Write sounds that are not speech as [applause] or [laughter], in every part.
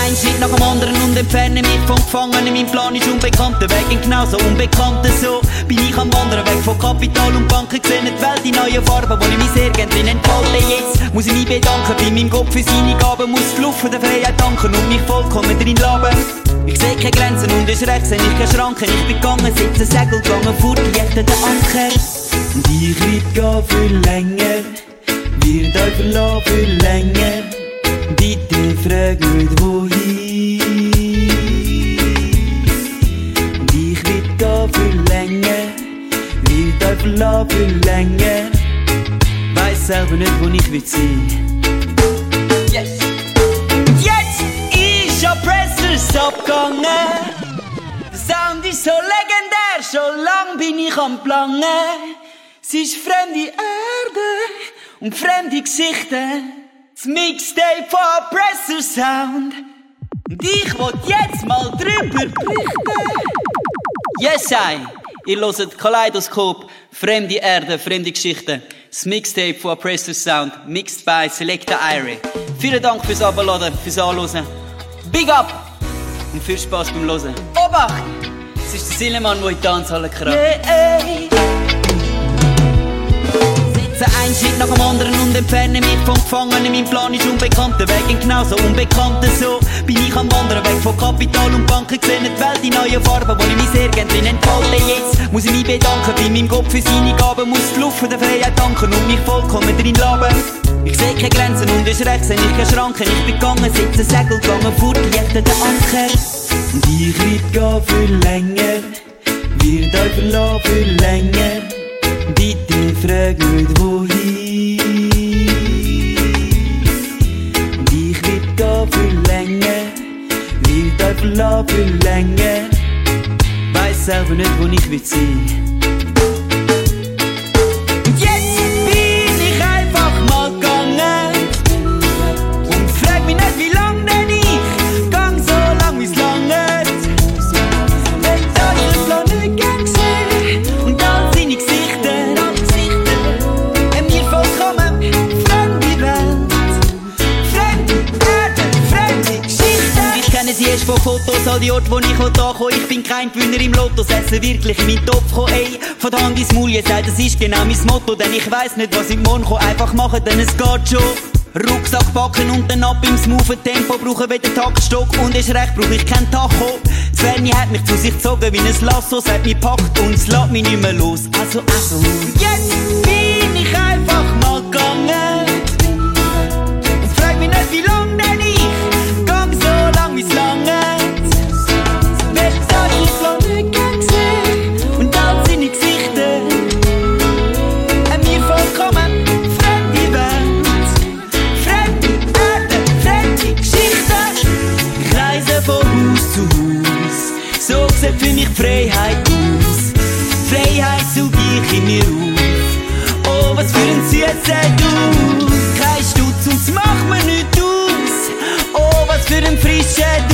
Einen Schritt nach dem anderen und entferne mich vom Gefangenen. Mein Plan ist unbekannter Weg, genauso unbekannter so. Bin ich am Wandern weg von Kapital und Banken, gesehen die Welt in neuen Farben, wo ich mich sehr drin entfalte. Jetzt muss ich mich bedanken bei meinem Gott für seine Gaben, muss die Luft der Freiheit danken und mich vollkommen drin laben. Ich seh keine Grenzen und es rechts seh ich keine Schranken. Ich bin gegangen, sitze Segel gegangen, vor die den Anker. Und ich wird gehen für länger, wird euch verlassen für länger. Bitte frag nicht wohin. Und ich wird gehen für länger, wird euch verlassen für länger. Weiß selber nicht, wo ich will sein. Yes. Jetzt ist ja Pressers abgegangen. Der Sound ist so legendär, schon lang bin ich am Plangen. Es ist fremde Erde und fremde Geschichten. Das Mixtape von Oppressor Sound. Und ich wollt jetzt mal drüber berichten. Yes, I. Ihr hört Kaleidoskop, fremde Erde, fremde Geschichten. Das Mixtape von Oppressor Sound, mixed by Selecta Irie. Vielen Dank fürs Abladen, fürs Anhören. Big up! Und viel Spaß beim Hören. Obacht! Es ist der Sillemann, der in die Tanzhalle kracht. Yeah, Setze einen Schritt nach dem anderen und entferne mich vom Gefangenen. Mein Plan ist unbekannter Weg, genauso unbekannter so. Bin ich am Wandern weg von Kapital und Banken, gesehen die Welt in neuen Farben, wo ich mich sehr gerne drin entfalte. Jetzt muss ich mich bedanken bei meinem Gott für seine Gaben, muss die Luft der Freiheit danken und mich vollkommen drin laben. Ich seh keine Grenzen und es rechts seh ich keine Schranken. Ich bin gegangen, sitze Segel gegangen, vor die den Anker. Und ich wird gehen für länger, wird euch verlassen für länger. Bitte frag nicht wohin. Und ich wird gehen für länger, wird euch verlassen für länger. Weiß selber nicht, wo ich will sein. All die Orte, wo ich da komme. Ich bin kein Gewinner im Lotto, essen wirklich meinen Topf kommen. Ey, von der Hand ins Maul, ihr sagt, das ist genau mein Motto. Denn ich weiss nicht, was ich morgen komme. Einfach machen, denn es geht schon. Rucksack packen und dann ab im smoothen Tempo brauchen weder Taktstock und ist recht, brauch ich kein Tacho. Svenny hat mich zu sich gezogen wie ein Lasso, sagt mich packt und es lässt mich nicht mehr los. Also, also. Jetzt süßer Du. Kein Stutz und es macht mir nicht aus. Oh, was für ein frischer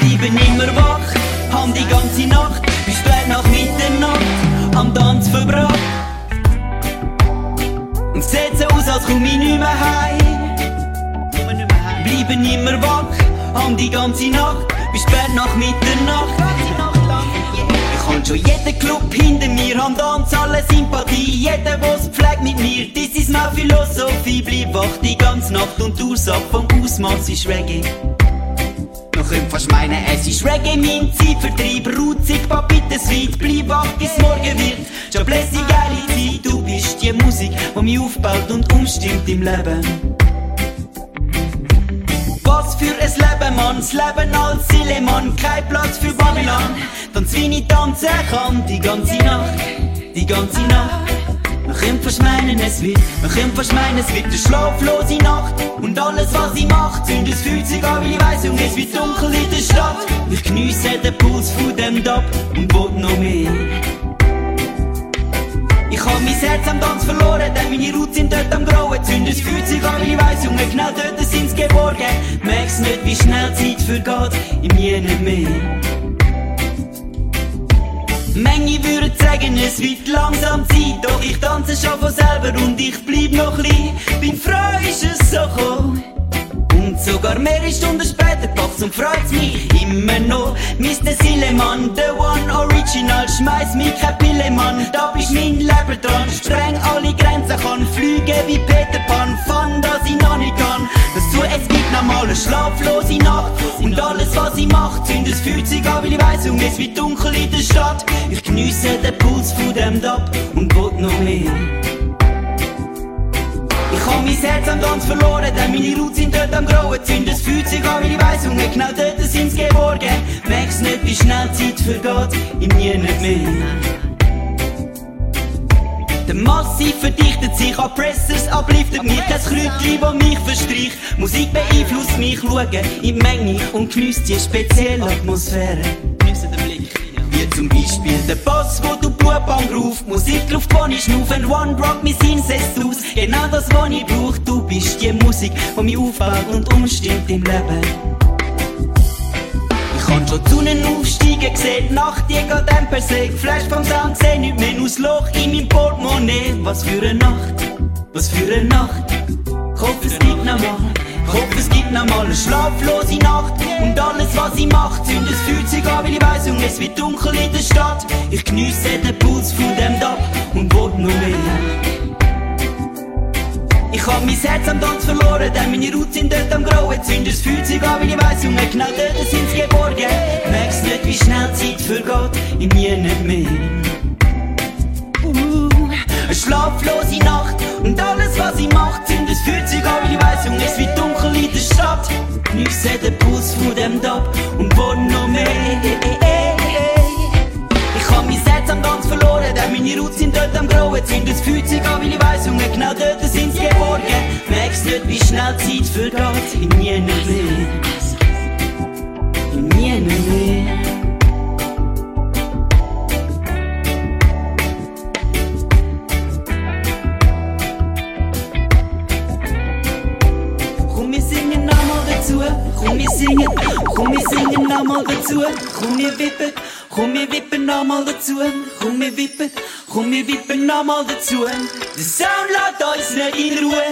Bleiben immer wach, haben die ganze Nacht bis spät nach Mitternacht am Tanz verbracht. Und so aus, als komm ich nicht mehr heim. Komm ich nicht mehr heim. Bleiben immer wach, haben die ganze Nacht bis spät nach Mitternacht. Ich hab schon jeden Club hinter mir, haben Tanz, alle Sympathie. Jeder, was pflegt mit mir, das ist meine Philosophie. Bleib wach die ganze Nacht und die Ursache vom Ausmaß ist Reggae. Noch könnt fast meinen, es ist Reggae mein Zeitvertreib. Rutzig, Papite, Sweet, bleib wach bis morgen wird. Schon blessig, geile Zeit, du bist die Musik, die mich aufbaut und umstimmt im Leben. Was für ein Leben, Mann, das Leben als Silemann, kein Platz für Babylon. Tanz wie ich tanzen kann, die ganze Nacht, die ganze Nacht. Könnte fast meinen, es wird, man könnte fast meinen, es wird eine schlaflose Nacht. Und alles, was ich mache, zündet fühlt sich an, weil ich weiss, und es wird dunkel in der Stadt. Ich geniesse den Puls von dem Dab und will noch mehr. Ich hab mein Herz am Tanz verloren, denn meine Roots sind dort am Grauen. Zünd fühlt sich an, weil ich weiss, Junge, genau dort sind's geborgen. Merkst nicht, wie schnell Zeit vergeht, im Je nicht mehr. Menge würden sagen, es wird langsam Zeit, doch ich tanze schon von selber und ich bleib noch klein. Bin froh, ist es so gekommen. Und sogar mehrere Stunden später packt's und freut's mich immer noch. Mr. Sileman, the one original, schmeiß mich kein Pillemann, da bist mein Leber dran. Spreng alle Grenzen, kann fliegen wie Peter Pan, fun, dass ich noch nicht kann. Dazu, es gibt nochmal eine schlaflose Nacht und alles, was ich mach, zündet es fühlt sich an, weil ich weiss, und es wird dunkel in der Stadt. Ich geniesse den Puls von dem Dab und will noch mehr. Ich hab mein Herz am Tanz verloren, denn meine Roots sind dort am Grauen. Zünd, es fühlt sich an, weil ich weiss, und genau dort sind's geborgen. Merkst nicht, wie schnell Zeit vergeht, im Nie nicht mehr. Der Massiv verdichtet sich, Oppressors abliftet mich, das Kräutchen, das mich verstreicht. Musik beeinflusst mich, schauen in die Menge und genießt die spezielle Atmosphäre. Zum Beispiel der Boss, wo du Blutbahn ruft, Musik drauf, kann ich schnufen, One Rock, mein Incest aus. Genau das, was ich brauch, du bist die Musik, die mich aufbaut und umstimmt im Leben. Ich kann schon die Sonne aufsteigen, gesehen, Nacht, die geht dann per se. Flash vom Sound, seh nicht mehr aus Loch in meinem Portemonnaie. Was für eine Nacht, was für eine Nacht. Hoffe, es gibt noch mal, hoffe, es gibt noch mal eine schlaflose Nacht. Und alles, was ich mach, zündet fühlt sich an, weil ich weiss, und es wird dunkel in der Stadt. Ich geniesse den Puls von dem Dab und will noch mehr. Ich hab mein Herz am Tanz verloren, denn meine Roots sind dort am Grauen. Zünd, fühlt sich an, weil ich weiss, Junge, genau dort sind's geborgen. Merkst nicht, wie schnell Zeit vergeht, in mir nicht mehr. Uh, eine schlaflose Nacht und alles, was ich mach, zünd, fühlt sich an, weil ich weiss, Junge, es wird dunkel Stadt. Geniesse den Puls von dem Dab und will noch mehr. Ich hab mein Herz am Tanz verloren, denn meine Roots sind dort am Grauen. Zünd, fühlt sich an, weil ich weiss, und genau dort sind's geborgen. Merkst nicht, wie schnell Zeit vergeht, in mir nicht mehr. In mir nicht mehr. Singen. Komm, wir singen nochmal dazu. Komm, wir wippen. Komm, wir wippen nochmal dazu. Komm, wir wippen. Komm, wir wippen nochmal dazu. Der Sound lässt uns nicht in Ruhe.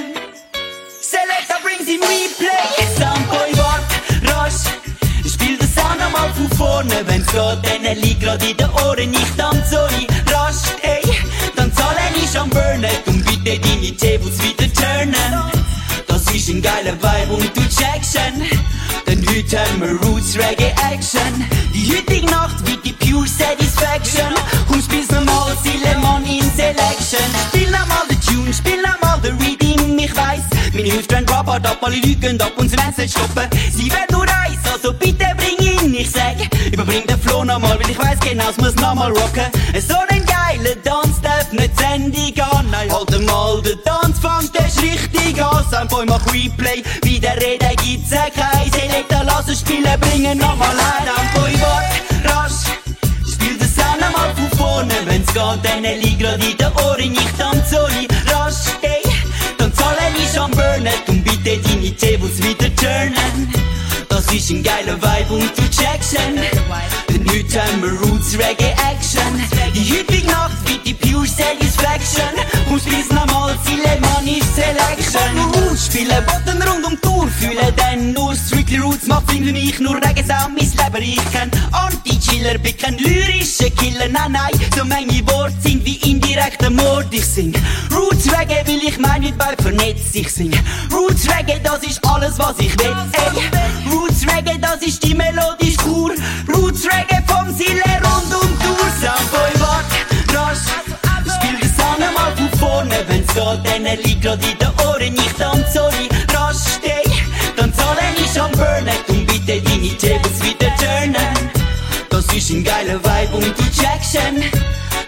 Selector brings in Replay. Soundboy wart rasch. Spiel den Sound nochmal von vorne. Wenn's geht, dann liegt grad in den Ohren. Ich tanze so rasch. Ey, dann zahle ich am Burnen. Und bitte deine Tables wieder turnen. Das ist ein geiler Vibe und du checkst. Denn heute haben wir Roots Reggae Action. Die heutige Nacht wird die Pure Satisfaction. Und spiel's nochmal Sileman in Selection. Spiel nochmal den Tune, spiel nochmal den Reading, ich weiss. Meine Hüfte werden rappert ab, alle Leute ab wollen's nicht stoppen. Sie werden nur eins, also bitte bring ihn, ich sag. Überbring den Flow nochmal, weil ich weiss genau, es muss nochmal rocken. So ein geiler Tanz darf nicht Ende gehen. Nein, halt mal, der Tanz fängt erst richtig an. Soundboy mach Replay, wie der Rede gibt's ein Kreis. Selector, lass es spielen, bringen nochmal ein. Soundboy, wart, rasch. Spiel den Sound nochmal von vorne, wenn's geht, dann liegt grad in den Ohren. Ich tanze in rasch, ey. Dann zahle ich am Burnet und bitte deine Tables wieder turnen. Das ist ein geiler Vibe und du checkst schon. Denn heute haben wir Roots Reggae Action. Die heutige Nacht wird die Satisfaction. Und spiel's nochmal Silemani Selection. Und spiele Botten rund um Tour, fühle dann nur Strictly Roots macht für mich nur Sound, mein Leben. Ich kenn Anti-Killer, bin kein lyrischer Killer, nein, nein. So manche Worte sind wie indirekter Mord. Ich sing Roots Reggae, will ich mein mit bei vernetzt. Ich sing Roots Reggae, das ist alles, was ich will. Ey, Roots Reggae, das ist die melodische Kur. Roots Reggae vom Sille rund um Tour. Soundboy, wart, rasch. Millionen. Wenn so denen Leuten in den Ohren nicht anzollen, rasch steh, dann zahlen ich am Burnen. Und bitte deine Jebels wieder turnen. Das ist ein geiler Vibe und die Jackson.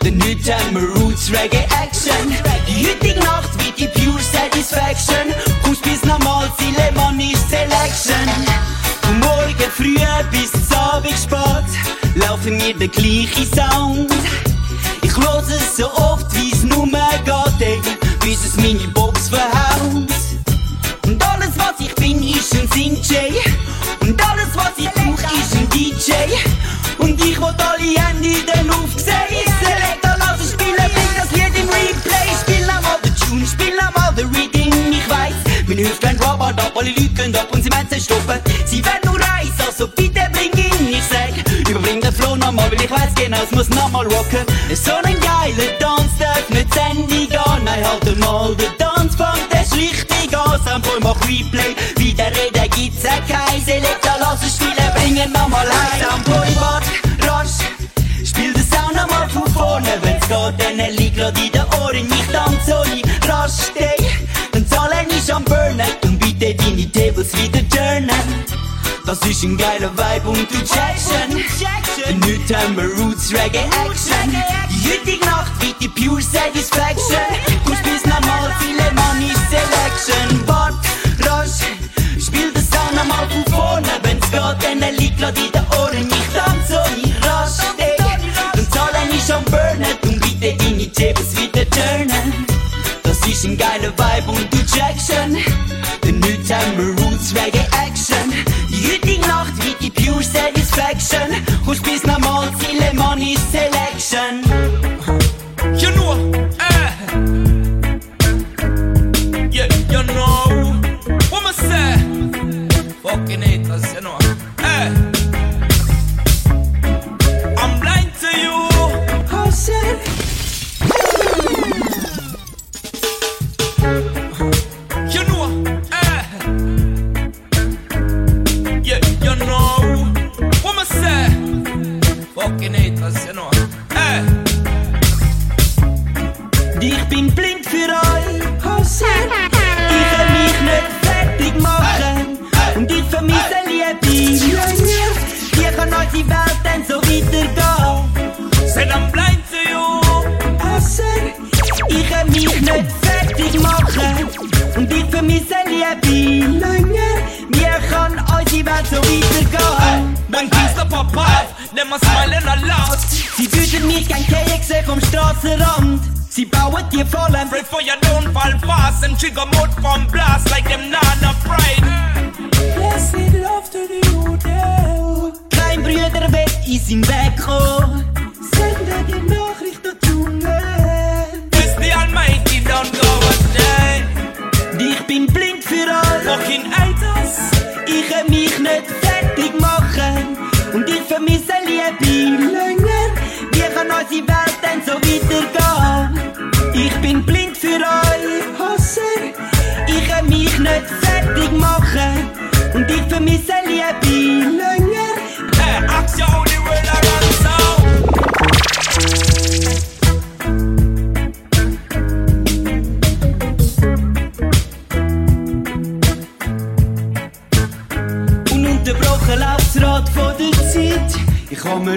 Denn heute haben Roots Reggae Action. Die heutige Nacht wie die Pure Satisfaction. Kommst bis normal, Sileman ist Selection. Von morgen früh bis zum Abend spät laufen mir der gleiche Sound. Ich höre es so oft wie Sing-J. Und alles, was ich brauch, ist ein DJ. Und ich will alle Hände in der Luft sehen. Selector, lass es spielen, bring das Lied im Replay. Spiel nochmal den Tune, spiel nochmal den Reading. Ich weiss, meine Hüfte gehen Robert ab, alle Leute gehen ab und sie meinen stoppen. Sie werden nur eins, also bitte bring ihn. Ich sag, überbring den Flow nochmal, weil ich weiss genau, es muss nochmal rocken. So ein geiler Dance darf nicht zu Ende gehen. Nein, halt mal den Dance, fängt erst richtig an. Sample, mach Replay, wieder reden gibt's auch kein Selector, lass es spielen, bring ihn nochmal heim. Sample, wart, rasch, spiel den Sound nochmal von vorne. Wenn's geht, dann liegt grad in den Ohren, ich tanze so nie rasch, ey. Dann zahle ich am Burnen und bitte deine Tables wieder turnen. Das ist ein geiler Vibe und du schon. Und heute haben wir Roots Reggae Action. Die heutige Nacht wird die Pure Satisfaction. Kommst bis normal, viele Money Selection. Wart, rasch, spiel den Sound nochmal von vorne. Wenn's geht, dann liegt grad in den Ohren. Ich tanze so nie rasch, ey. Dann zahle ich am Burnen und bitte deine Tables wieder turnen. Das ist ein geiler Vibe und du checkst schon. Denn heute haben wir Roots Reggae Action. Die heutige Nacht wird die Pure Satisfaction. Kommst bis normal, Ziele Money Selection. Unsere Welt so weitergehen? When Kingster pop off, them a smiling a lot. Sie würden mich gern kennen sehen vom Strassenrand. Sie bauen die Fallen. Pray for you don't fall fast and trigger mode from blast like them nana pride. Blessed love to the youth, yeah. Kein Brüder wird in seinen Weg kommen. So weitergehen? Ich bin blind für euch, Hasser. Ich kann mich nicht fertig machen und ich vermisse Liebe länger. Hey, the world around so. Ununterbrochen läuft das Rad von der Zeit. Ich habe mir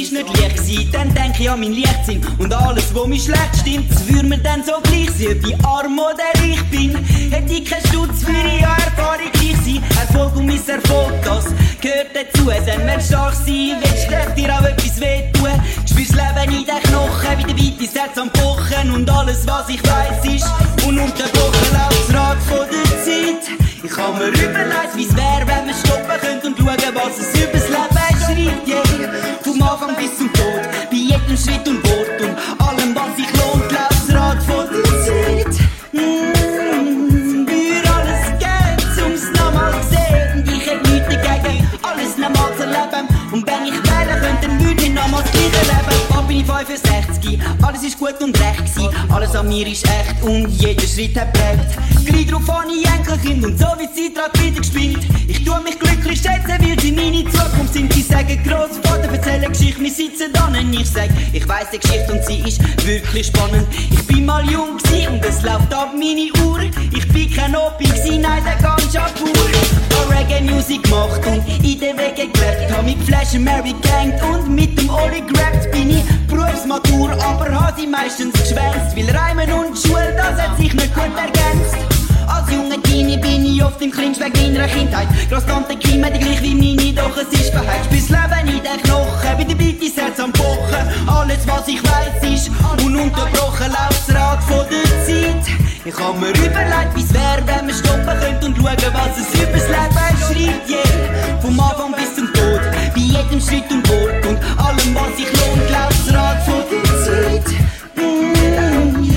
ist nicht leicht gewesen. Dann denke ich an mein Leichtsinn und alles, wo mir schlecht stimmt. Es würde mir dann so gleich sein, ich arm oder reich bin. Hätte ich keinen Stutz für ihre Erfahrung gleich sein. Erfolg und mein Erfolg, das gehört dazu. Wenn stark sein, willst du dir auch etwas wehtun. Spürst Leben in den Knochen, wie der weite Herz am Pochen. Und alles, was ich weiss, ist ununterbrochen das Rad von der Zeit. Ich kann mir überlegt, wie's wär, wenn wir stoppen könnten und schauen, was es übers Leben schreibt. Yeah. Vom Anfang bis zum 65, alles ist gut und recht gewesen. Alles an mir ist echt und jeder Schritt hat prägt. Gleich drauf ich Enkelkind und so wie die Zeit wieder gespielt. Ich tue mich glücklich schätzen, weil sie meine Zukunft sind. Sie sagen Grossvater, erzählen Geschichte, wir sitzen dann wenn ich sag, ich weiss die Geschichte und sie ist wirklich spannend. Ich bin mal jung gsi und es läuft ab meine Uhr. Ich bin kein Opi gsi, nein, der ganz pur. Reggae Music gemacht und in den Wege gelebt. Hab mit Flash Mary gehängt und mit dem Oli gerappt. Bin ich Berufsmatur, aber hab sie meistens geschwänzt. Weil Reimen und Schule, das hat sich nicht gut ergänzt. Als junge Teenie bin ich oft im Clinch wegen meiner Kindheit. Großtante Kim hat gleich wie meine, doch es ist verheizt. Spür's Leben in den Knochen, bei der Beat Herz am Pochen. Alles, was ich weiß, ist ununterbrochen läuft's Rad von der Zeit. Ich hab mir überlegt, wie's wär, wenn man stoppen könnte und schauen, was es übers Leben schreibt. Yeah. Vom Anfang bis zum Tod, bei jedem Schritt und Wort und allem, was sich lohnt, läuft's Rad von der Zeit. Mm.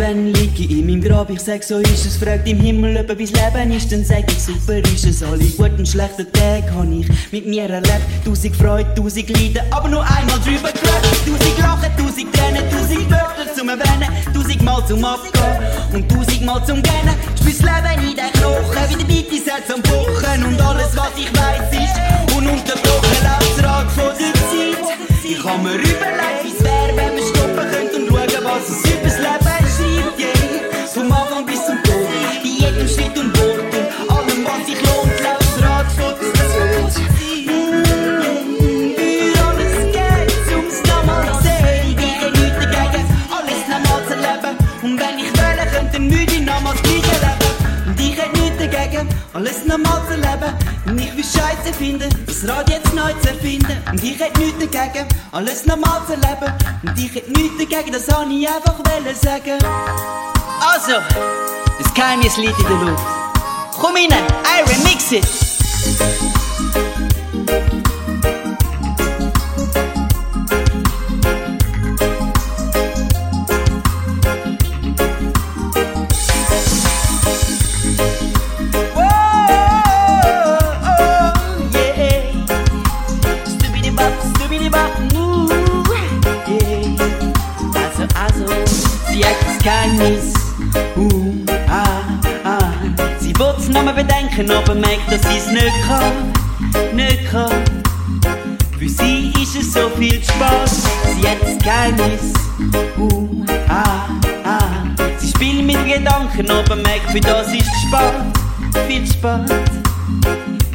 Leben. Irgendwann lieg ich in meinem Grab, ich sag, so ist es. Fragt im Himmel, ob wie's Leben ist, dann sag ich, super ist es. Alle guten schlechten Tage hab ich mit mir erlebt. Tausend Freude, tausend Leiden, aber nur einmal drüber geredet. Tausend Lachen, tausend Tränen, tausend Wörter zum Erwähnen, tausend Mal zum Abgehen und tausend Mal zum Gähnen. Spür's Leben in den Knochen, wie der Beat ist am Pochen und alles, was ich weiss, ist ununterbrochen Rad von der Zeit. Ich hab mir überlegt, wie's wär, wenn wir alles nochmal zu leben. Und ich will Scheiße finden, das Rad jetzt neu zu erfinden. Und ich hätt nichts dagegen, alles nochmal zu leben. Und ich hätt nichts dagegen, das hab ich einfach wollen sagen. Also, das Geheimnis liegt in der Luft. Komm rein, I remix it. Für das ist spät. Viel spät.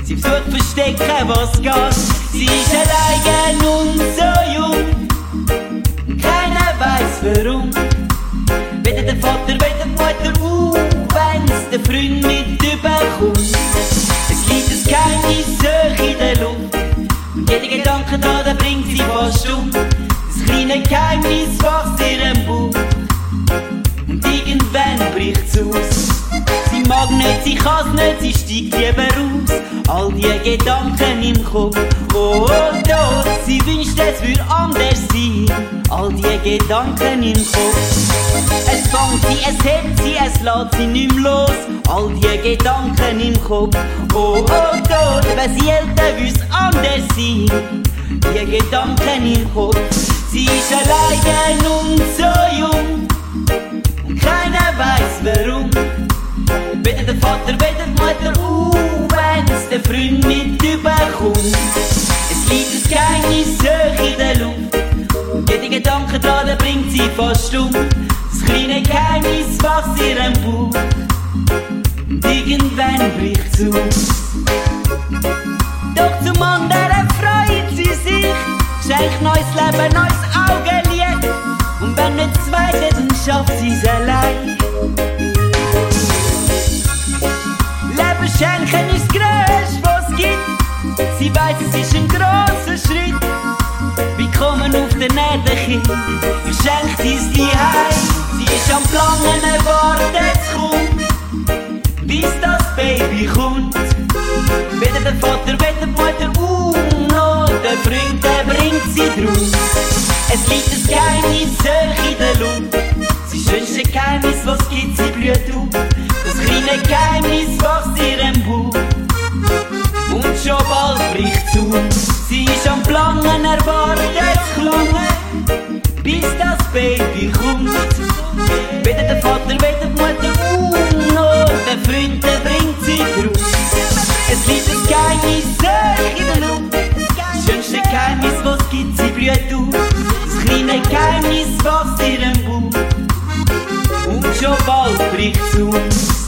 Sie versucht verstecken, was geht. Sie ist allein und so jung. Keiner weiß warum. Weder der Vater, weder die Mutter, uh, wenn's der Freund mit überkommt. Es liegt ein Geheimnis hoch in der Luft. Und jeder Gedanke dran, der bringt sie fast um. Das kleine Geheimnis wächst ihrem Bauch. Mag nicht, sie kann's nicht, sie steigt lieber aus. All die Gedanken im Kopf, oh, oh, Tod. Sie wünscht, es würde anders sein. All die Gedanken im Kopf. Es fängt sie, es hebt sie, es lässt sie nicht mehr los. All die Gedanken im Kopf, oh, oh, Tod. Wenn sie älter wüsste, anders sein. Die Gedanken im Kopf. Sie ist allein und so jung. Keiner weiß warum. Weder der Vater, weder die Mutter, uh, wenn's der Freund mit überkommt. Es liegt ein Geheimnis hoch in der Luft. Und jeder Gedanke dran, der bringt sie fast um. Das kleine Geheimnis wächst ihrem Bauch. Und irgendwann bricht's aus. Doch zum anderen freut sie sich. Schenkt neues Leben, neues Augenlicht. Und wenn nicht zweite, dann schafft sie's allein. Schenken ist das Größte, was es gibt. Sie weiß, es ist ein grosser Schritt. Willkommen auf der Erde, Kind. Ich schenk dies die Heim. Sie ist am Planen, erwartet es kommt. Bis das Baby kommt. Weder der Vater, weder die Mutter, uh, no, der Freund, der bringt sie draus. Es liegt ein Geheimnis hoch in der Luft. Sie ist ein Geheimnis, was gibt, sie blüht auf. Ihnen Geheimnis wächst ihrem Buch Und schon bald bricht zu. Sie ist am Plangen, erwartet Klungen, bis das Baby kommt. Weder der Vater, weder die Mutter, uh, nur der Freund, der bringt sie drauf. Es liegt ein Geheimnis äh, in der Luft. Das schönste Geheimnis, was gibt, sie blüht auf. Das kleine Geheimnis wächst ihrem Buch Und schon bald bricht zu.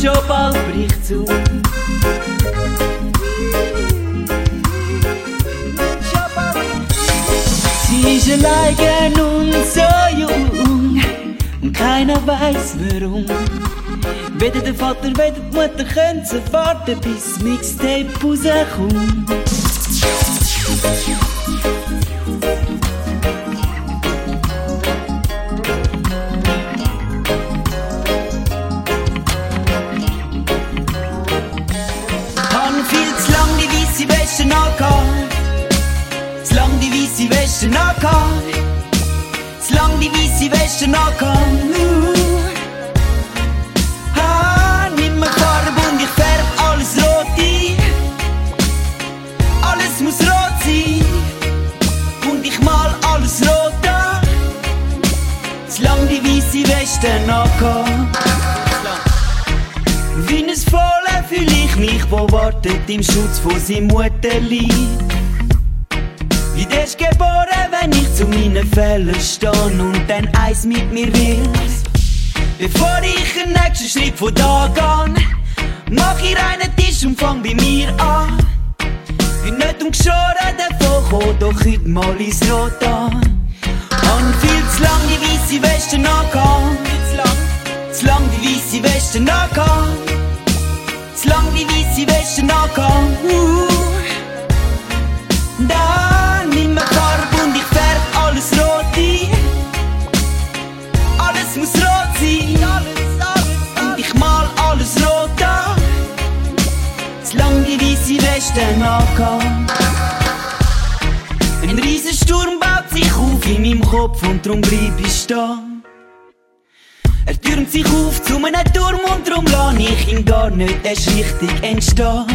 Schon bald bricht's aus. Sie ist allein und so jung und keiner weiß warum. Weder der Vater, weder die Mutter können sie warten, bis Mixtape rauskommt. Seinem Mutterleib. Wie der ist geboren, wenn ich zu meinen Fällen stehe und dann eins mit mir will. Bevor ich den nächsten Schritt von da gehe, mach ich einen Tisch und fang bei mir an. Bin nicht umgeschoren davon gekommen, doch heute mal ins Rot an. Han viel zu lang die weiße Weste angehabt. Zu lang. Die weiße Weste angehabt. Zu lang die weiße Weste angehabt. Uh. Da nimm mir Farbe und ich färb alles rot ein. Alles muss rot sein. Und ich mal alles rot an. Zu lang die weiße Weste angehabt. Ein riesen Sturm baut sich auf in meinem Kopf und drum bleib ich stehen. Er türmt sich auf zu einem Turm und drum lass ich ihn gar nicht erst richtig entstehen.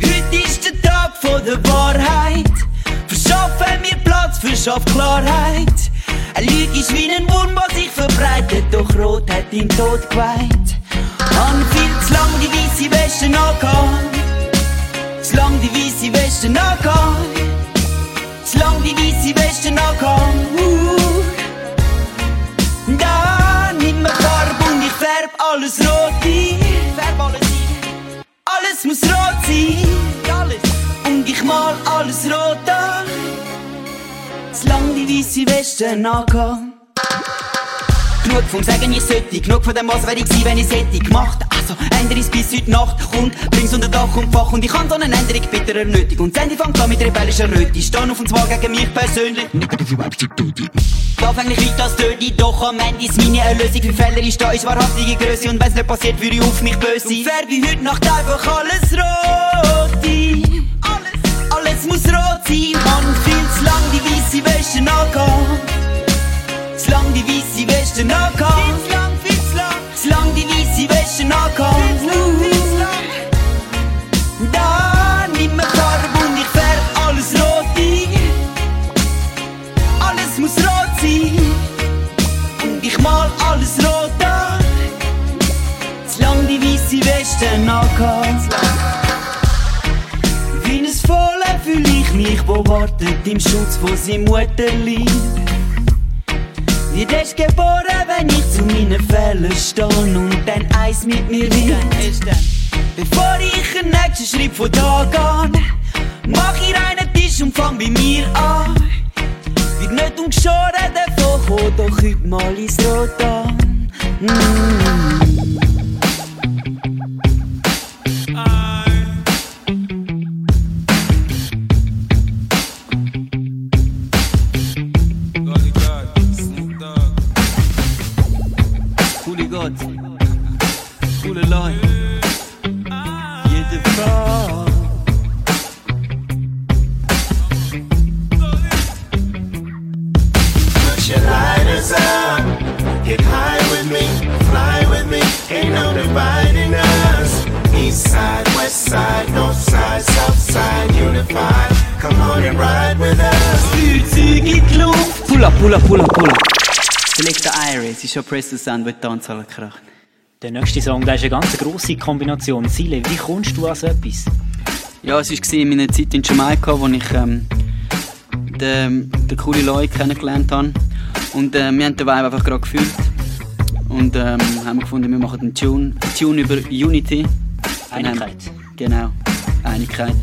Heute ist der Tag von der Wahrheit. Verschaffe mir Platz, verschaff Klarheit. Eine Lüge ist wie ein Wurm, was sich verbreitet, doch Rot hat ihn tot geweiht. Han viel zu lang die weiße Wäsche angehabt. Zu lang die weiße Wäsche angehabt. Zu lang die weiße Wäsche angehabt. Uh. Da alles rot ein. Färb alles muss rot sein. Und ich mal alles rot an. Zu lang die weiße Weste angehabt. Genug vom Sagen, ich sollte, genug von dem, was wäre ich gewesen, wenn ich hätte gemacht. Also, ändere es bis heute Nacht, kommt, bring's unter Dach und Fach und ich kann so eine Änderung bitter nötig. Und das Ende fängt an mit rebellischer Röte. Ich stehe auf und zwar gegen mich persönlich. Eigentlich nicht als Dirty, doch am Ende ist meine Erlösung für Fehler ist da, ist wahrhaftige Größe und wenn's nicht passiert, würde ich auf mich böse sein. Färbe ich heute Nacht einfach alles rot. Alles, alles muss rot sein, Mann, viel zu lang die weiße Wäsche angehabt. Zu lang die weiße Weste angehabt. Viel zu lang, viel zu lang. Zu lang die weiße Weste angehabt. Viel zu lang, viel zu lang. Da nimm mir Farbe und ich färb alles rot ein. Alles muss rot sein. Und ich mal alles rot an. Zu lang die weiße Weste angehabt. Wie ein Fohlen fühl ich mich, wo wartet im Schutz von seinem Mutterleib. Wie ist geboren, wenn ich zu meinen Fällen stehe und dann eins mit mir will. Bevor ich den nächsten Schritt von da gehe, mach ich einen Tisch und fang bei mir an. Wird nicht umgeschoren davon kommen, doch heute mal ins Rot an. Mm. Ist schon Press to Sound, wird Tanzhalle krachen. Der nächste Song, der ist eine ganz grosse Kombination. Sile, wie kommst du an so etwas? Ja, es war in meiner Zeit in Jamaika, wo ich ähm, den, den coolen Leute kennengelernt habe. Und äh, wir haben den Vibe einfach gerade gefühlt. Und ähm, haben gefunden, wir machen einen Tune, einen Tune über Unity. Einigkeit. Haben, genau, Einigkeit.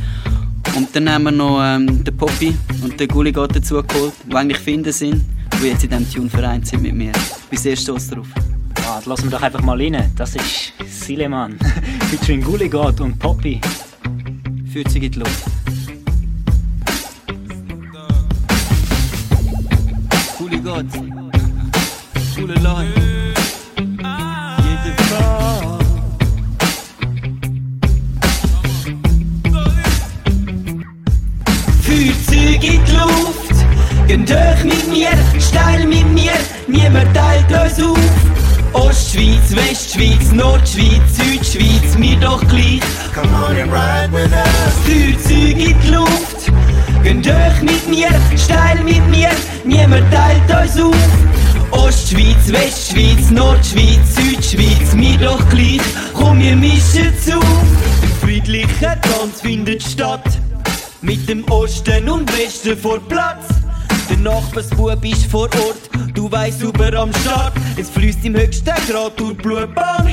Und dann haben wir noch ähm, den Poppy und den Gulli dazu geholt, die eigentlich Finden sind, die jetzt in diesem Tune vereint sind mit mir. Ich bin sehr stolz drauf. Ah, das lassen wir doch einfach mal rein. Das ist Sileman. [laughs] Featuring Gulligott und Poppy. Fühlt sich in die Luft. Coole Gott. Coole Leute. Gehen hoch mit mir, steil mit mir, niemand teilt uns auf. Ostschweiz, Westschweiz, Nordschweiz, Südschweiz, mir doch gleich. Come on and ride with us. Feuerzeug in die Luft, gehen hoch mit mir, steil mit mir, niemand teilt uns auf. Ostschweiz, Westschweiz, Nordschweiz, Südschweiz, mir doch gleich, komm wir mischen zu. Ein friedlicher Tanz findet statt, mit dem Osten und Westen vor Platz. Der Nachbarsbub ist vor Ort, du weißt super am Start, es fließt im höchsten Grad durch die Blutbahn.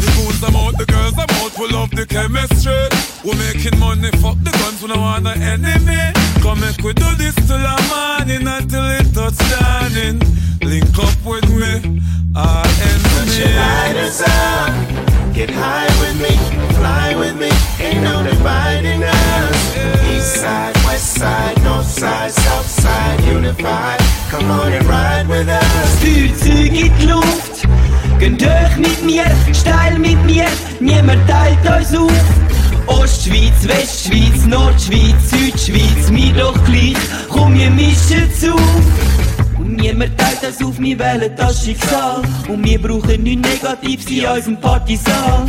The fools I'm out, the girls I'm out, we love the chemistry. We're making money, fuck the guns, we don't want no enemy. Come make we do this till the morning, until it touch standing. Link up with me, our Put your enemy. lighters up. Get high with me, fly with me. Ain't no dividing us. East side, west side, north side, south side, unified. Come on and ride with us. In die Luft, gehen hoch mit mir, steil mit mir, niemand teilt uns auf. Ostschweiz, Westschweiz, Nordschweiz, Südschweiz, mir doch gleich, komm wir mischen zu. Und niemand teilt uns auf, wir wählen das Schicksal. Und wir brauchen nichts Negatives in unserem Partysaal.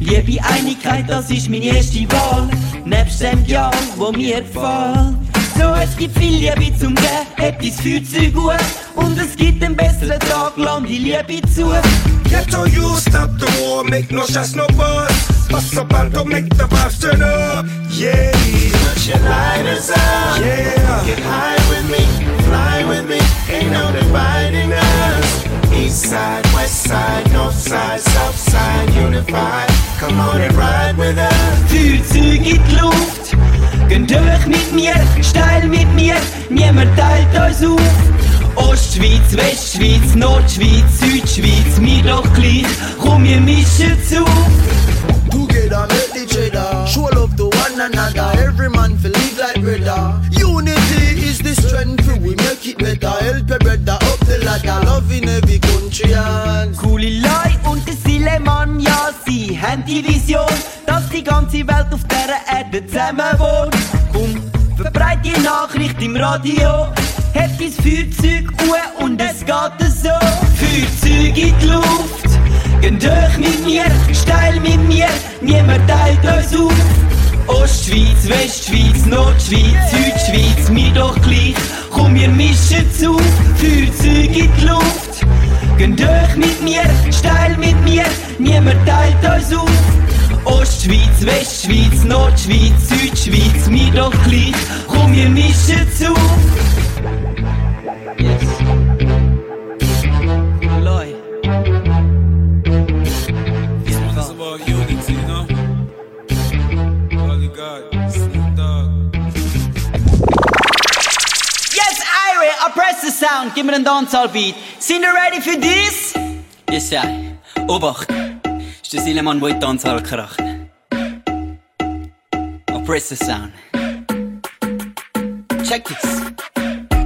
Liebe Einigkeit, das ist meine erste Wahl. Nebst dem Ja, wo mir gefällt. So, es gibt viel Liebe zum Geben, etwas Feuerzeug gut. Und es gibt einen besseren Tag, lang die Liebe zu. Get to you, stop the war, make no shots, no buzz. Bust up and to make the vibes turn up. Yeah, Put your lighters up. yeah. Get high with me, fly with me. No dividing us. East side, west side, north side, south side, unified. Come on and ride with us. In die Luft, gehen hoch mit mir, steil mit mir, niemand teilt uns auf. Ostschweiz, Westschweiz, Nordschweiz, Südschweiz, mir doch gleich, komm wir mischen zu. Every country and Coole Leute und der Sileman, ja, sie haben die Vision, dass die ganze Welt auf dieser Erde zusammen wohnt. Komm, verbreit die Nachricht im Radio, hebt dein Feuerzeug uhr und es geht so. Feuerzeug in die Luft, gehen hoch mit mir, steil mit mir, niemand teilt uns auf. Ostschweiz, Westschweiz, Nordschweiz, Südschweiz, mir doch gleich, komm wir mischen zu, Feuerzeug in die Luft. Gehen hoch mit mir, steil mit mir, niemand teilt uns auf. Ostschweiz, Westschweiz, Nordschweiz, Südschweiz, mir doch gleich, komm wir mischen zu. Sound, gib mir einen Dancehall-Beat. Sind ihr ready für this? Yes, ja. Obacht. Ist der Sileman, der in die Tanzhalle kracht. Oppressor Sound. Check this.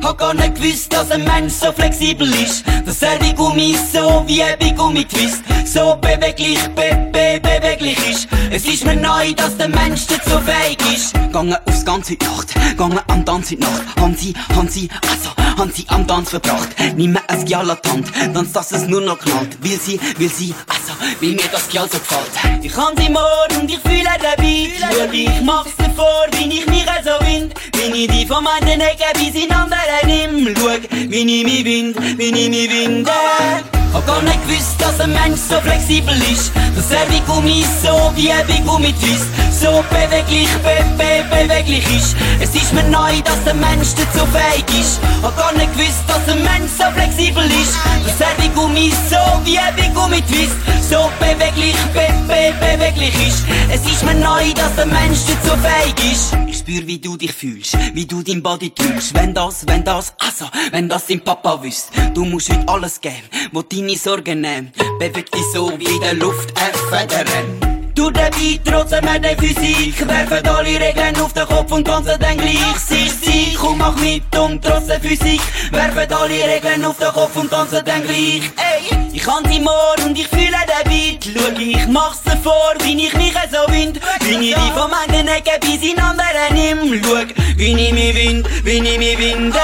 Hab gar nicht gewusst, dass ein Mensch so flexibel ist. Dass er die Gummis so wie ein Gummitwist so beweglich, be be beweglich ist. Es ist mir neu, dass der Mensch dazu fähig ist. Gange aufs ganze Nacht, gange am Tanz in Nacht. Han sie, han sie, also, han sie am Tanz verbracht. Nimm mir ein Gial an die Hand, dann dass es nur noch knallt. Will sie, will sie, also, will mir das Gial so gefällt. Ich kann sie morgen und ich fühle Beat. Schau, ich mach's dir vor, wie ich mich so wind. Wie ich die von meinen Ecken bis in andere nimm. Schau, wie ich mich wind, wie ich mich winde. Hab gar nicht gewusst, dass ein Mensch so flexibel ist. Dass er wie Gummi so wie ein wie Gummi twist. So beweglich, be be beweglich ist. Es ist mir neu, dass der Mensch dazu fähig ist. Hab gar nicht gewusst, dass ein Mensch so flexibel ist. Dass er wie Gummi so wie ein wie Gummi twist. So beweglich, be be beweglich ist. Es ist mir neu, dass der Mensch dazu fähig ist. Spür, wie du dich fühlst, wie du dein Body tust. Wenn das, wenn das, also, wenn das dein Papa wüsst. Du musst heute alles geben, wo deine Sorgen nehmen. Beweg dich so wie der Luft, ein Federn. Du dabei, trotzdem hat der Physik Werfen alle Regeln auf den Kopf und tanzen dann gleich Sich Sieg, komm mach mit und trotz der Physik Werfen alle Regeln auf den Kopf und tanzen dann gleich Ey, ich kann die Moor und ich fühle den Beat. Schau, ich mach's dir vor, wie ich nicht so wind. Wie ich die von meinen Ecken bis in anderen nimm. Schau, wie ich mich wind, wie ich mich winde.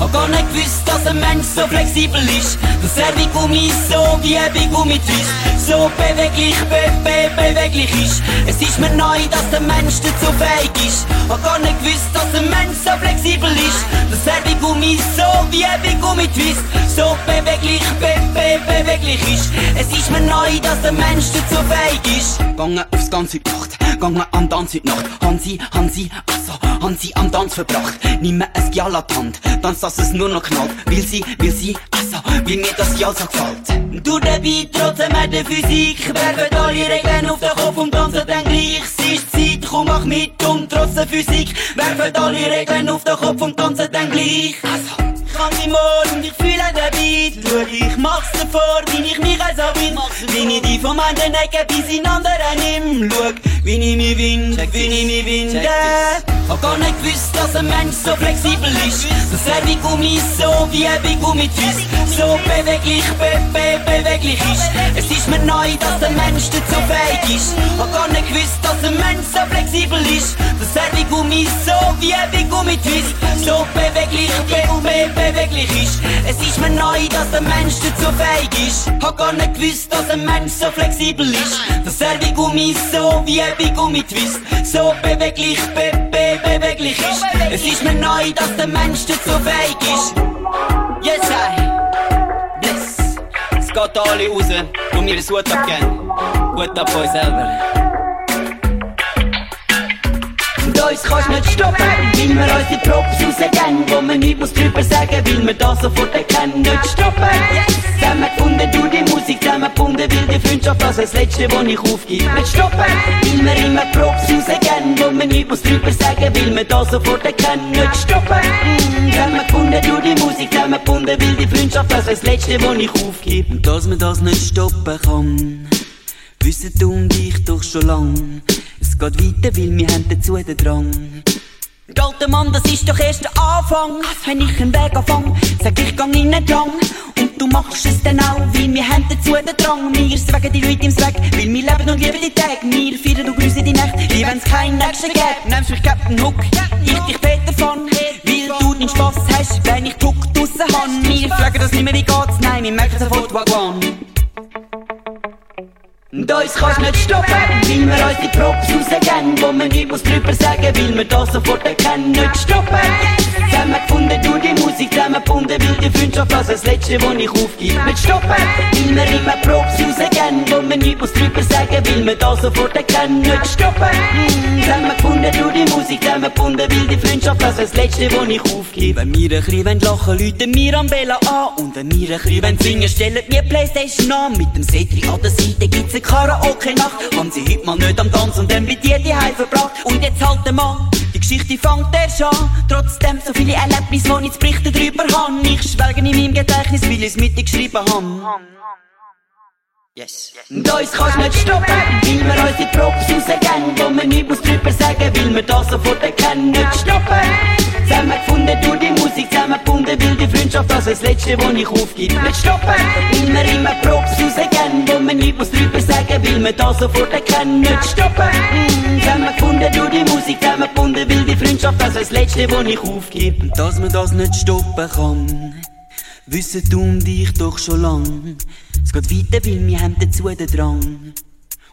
Hab gar nicht gewusst, dass ein Mensch so flexibel ist. Dass er wie Gummi so wie ein Gummi twist So beweglich, be be beweglich ist Es ist mir neu, dass der Mensch dazu fähig ist. Hab gar nicht gewusst, dass ein Mensch so flexibel ist. Dass er wie Gummi so wie ein wie Gummi twist. So beweglich, be be beweglich ist Es ist mir neu, dass der Mensch dazu fähig ist. Gange aufs ganze Nacht, gange am Tanz heute Nacht. Hansi, Hansi, also, Hansi am Tanz verbracht. Nimm mir ein Gial an die Hand, tanz, dass es nur noch knallt. Will sie, will sie, also, wie mir das Gial so gefällt. Du dabei, trotzdem hat der Physik Werfen alle Regeln auf den Kopf und tanzen dann gleich. Es ist Zeit, komm mach mit und trotz der Physik. Werfen alle Regeln auf den Kopf und tanzen dann gleich. Also ich kann Mord und ich fühle den Beat? Schau, ich mach's dir vor, wie ich mich so bin Wie ich die von meinen Ecken bis in anderen nimm Schau, wie ich mich wind, wie ich mich winde. Hab gar nicht gewusst, dass ein Mensch so flexibel ist. Dass er wie Gummi so wie ein Gummi twist So beweglich, be be beweglich ist. Es ist mir neu, dass der Mensch dazu fähig ist. Hab gar nicht gewusst, dass ein Mensch so flexibel ist. Dass er wie Gummi so wie wie Gummi twist. So beweglich, be be beweglich ist. Es ist mir neu, dass der Mensch dazu fähig ist. Hab gar nicht gewusst, dass ein Mensch so flexibel ist. Dass er wie Gummi so wie wie Gummi twist. So beweglich, be be beweglich ist. Es ist mir neu, dass der Mensch dazu fähig ist. Yes, I. Bless Es geht alle raus und mir das Hut abgeben Hut ab euch selber uns kannst nicht stoppen, weil wir uns die Props rausgeben, wo man nichts muss drüber sagen, weil wir das sofort erkennen, nicht stoppen. Zusammen gefunden, du die Musik, zusammen gefunden, weil die Freundschaft ist das Letzte, wo ich aufgebe. Nicht stoppen, weil wir immer Props rausgeben, wo man nichts muss drüber sagen, weil wir das sofort erkennen, nicht stoppen. Mm, Zusammen gefunden, du die Musik, zusammen gefunden, weil die Freundschaft ist das Letzte, wo ich aufgebe. Und dass man das nicht stoppen kann, wissen du und ich doch schon lang. Es geht weiter, weil wir haben dazu den Drang. Alter Mann, das ist doch erst der Anfang. Wenn ich einen Weg anfange, sag ich, gang in den Drang. Und du machst es dann auch, weil wir haben dazu den Drang. Wir swaggen die Leute im Swag, weil wir leben und lieben die Tage. Wir feiern und grüßen die Nacht, wie wenn's keinen Nächsten gäbe. Nimmst mich Captain Hook, ich dich Peter von. Weil du den Spaß hast, wenn ich Druck draussen hab. Wir fragen das nicht mehr, wie geht's? Nein, wir merken sofort, Wagwan. Und uns kannst nicht stoppen, weil wir uns die Props rausgeben, wo man nichts muss drüber sagen, weil wir das sofort erkennen, nicht stoppen. Zusammen gefunden, du die Musik, zusammen gefunden, weil die Freundschaft ist das Letzte, wo ich aufgebe, nicht stoppen. Weil wir immer Props rausgeben, wo man nichts muss drüber sagen, weil wir das sofort erkennen, nicht stoppen. Mm, Zusammen gefunden, du die Musik, zusammen gefunden, weil die Freundschaft ist das Letzte, wo ich aufgebe. Wenn wir ein bisschen lachen läuten wir am Bella an, und wenn wir ein bisschen singen stellen wir Playstation an. Mit dem Cetri an der Seite gibt's Karaoke-Nacht. Haben sie heute mal nicht am Tanz und dann mit dir die Heim verbracht. Und jetzt halt Mann, die Geschichte fängt erst an. Trotzdem so viele Erlebnisse, wo ich zu berichten drüber habe. Ich schwelge in meinem Gedächtnis, weil ich's mitgeschrieben habe. Yes. Und uns kannst nicht stoppen, weil wir uns die Props rausgeben, wo man nichts drüber sagen, weil wir das sofort erkennen, nicht stoppen. Zusammen gefunden, du die Musik, zusammen gefunden, weil die Freundschaft ist das Letzte, wo ich aufgebe, nicht stoppen. Wir immer Props rausgeben, wo man nichts muss drüber sagen, weil wir das sofort erkennen, nicht stoppen. Mm, Zusammen gefunden, du die Musik, zusammen gefunden, weil die Freundschaft ist das Letzte, wo ich aufgebe. Und dass man das nicht stoppen kann. Wissen du und ich doch schon lang. Es geht weiter, weil wir haben dazu den Drang.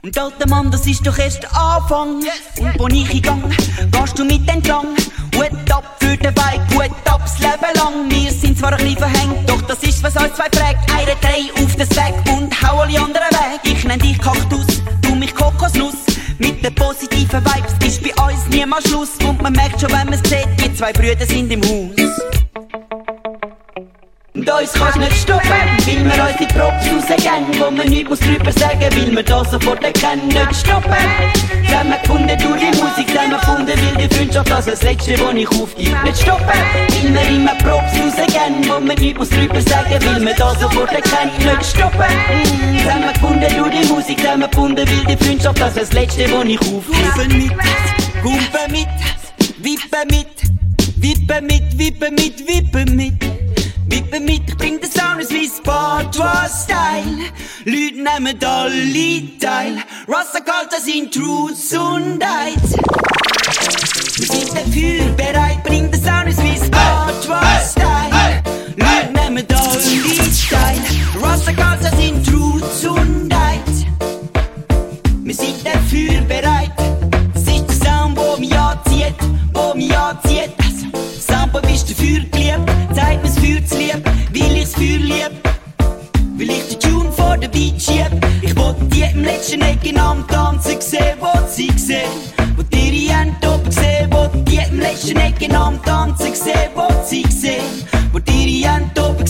Und alter Mann, das ist doch erst der Anfang. Und wo ich Gang, gehst du mit entlang. Hut ab für den Bike, Hut ab das Leben lang. wir sind zwar ein bisschen verhängt, doch das ist, was uns zwei fragt. Eine drei auf den Sack und hau alle anderen weg. Ich nenn dich Kaktus, du mich Kokosnuss. Mit den positiven Vibes ist bei uns niemals Schluss. Und man merkt schon, wenn man sieht, die zwei Brüder sind im Haus. Und uns kannst nicht stoppen, weil wir unsere Props rausgehen, wo man nichts drüber sagen, weil wir das sofort erkennen, nicht stoppen. Zusammen gefunden durch die Musik, zusammen gefunden, weil die Freundschaft das das Letzte, wo ich aufgebe. Nicht stoppen, weil wir immer Props rausgehen, wo man nichts drüber sagen, weil wir das sofort erkennen, nicht stoppen. Mm, Zusammen gefunden durch die Musik, zusammen gefunden, weil die Freundschaft das das Letzte, wo ich aufgebe. mit, Gumpe mit, Wippe mit, Wippe mit, Wippe mit, Wippe mit. Wippe mit, ich bring den Sound aus wie Sport-Style. Leute nehmen alle teil. Rasta Culture sind Truths und Heights. Wir sind dafür bereit, bring den Sound aus wie Sport-Style. Leute nehmen alle teil. Rasta Culture sind Truths und Heights. Wir sind dafür bereit. Das ist der Sound, wo mich anzieht, wo mich anzieht. Sound, bist dafür geliebt, zeig mir's Zu lieb, weil ich's Feuer lieb. Will ich den Tune vor der Beat schieb. Ich wollte die im letzten Ecken am Tanzen sehen, wo sie sehen. Wo die ihre oben sehen, wo die im letzten Ecken am Tanzen sehen, wo sie sehen. Wo die ihre oben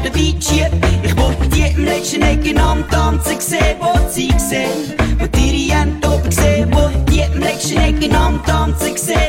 vor der Beat schieb Ich wollte die im letzten Ecken am Tanzen sehen, wo sie sehen. Wo die Hände oben sehen, wo die im letzten Ecken am Tanzen sehen,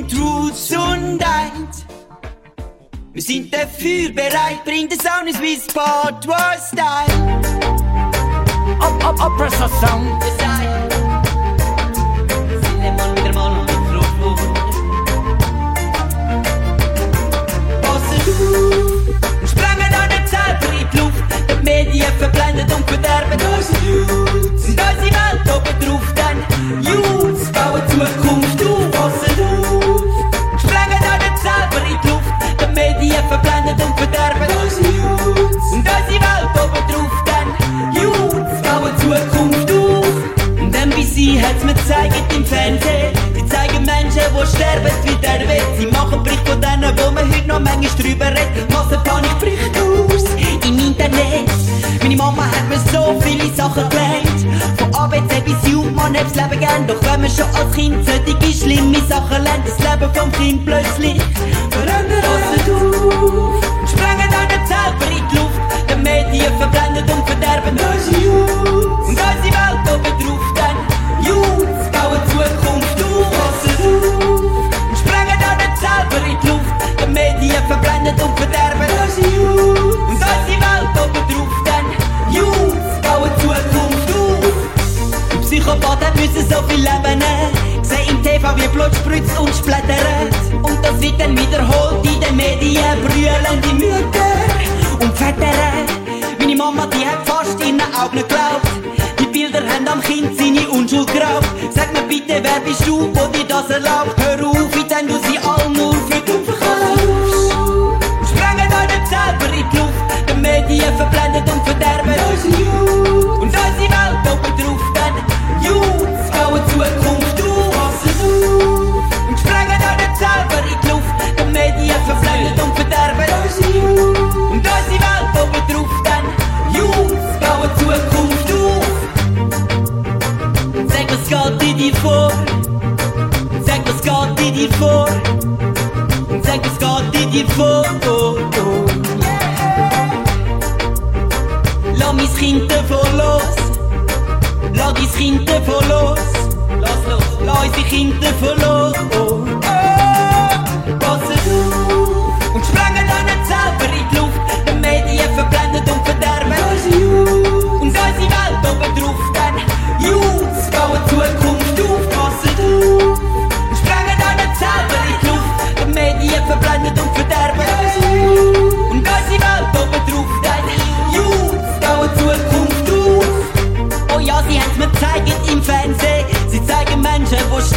sind Truths und Heights. Wir sind dafür bereit, bring den Sound ins wie Sport War Style. Op, op, Oppressor Sound. Sprengen an der Zauber in die Luft. Die Medien verblendet und verderben unsere Youths. Sind unsere Welt oben drauf, denn Youths bauen Zukunft Hat's mir gezeigt im Fernsehen. Sie zeigen Menschen, die sterben wie der Welt. Sie machen Bericht von denen, wo man heute noch manchmal drüber redet. Massenpanik bricht aus im Internet. Meine Mama hat mir so viele Sachen gelernt. Von ABC bis J, man hat's Leben gern. Doch wenn man schon als Kind solche schlimme Sachen lernt, das Leben vom Kind plötzlich verändert. Passen auf, sprengen deine selber in die Luft. Die Medien verblendet und verderben unsere Youth. Und unsere Die Medien verblendet und verderben unsere Youth. Und unsere Welt oben drauf dann Youth, bauen Zukunft auf. Die Psychopathen müssen so viel Leben. Sehen im TV wie Blut spritzt und splattert. Und das wird dann wiederholt in den Medien. Brüllen die Mütter und Väter. Meine Mama, die hat fast ihren Augen geglaubt. Die Bilder haben am Kind seine Unschuld geraubt. Sag mir bitte, wer bist du, wo dir das erlaubt? Hör auf, jetzt haben du Geht in dir vor? Sag, was geht in dir vor? Sag, was geht in dir vor? Oh, oh. Lass mein Kind davon los. Lass dein Kind davon los. Lass los. Lass unsere Kinder davon los. Oh.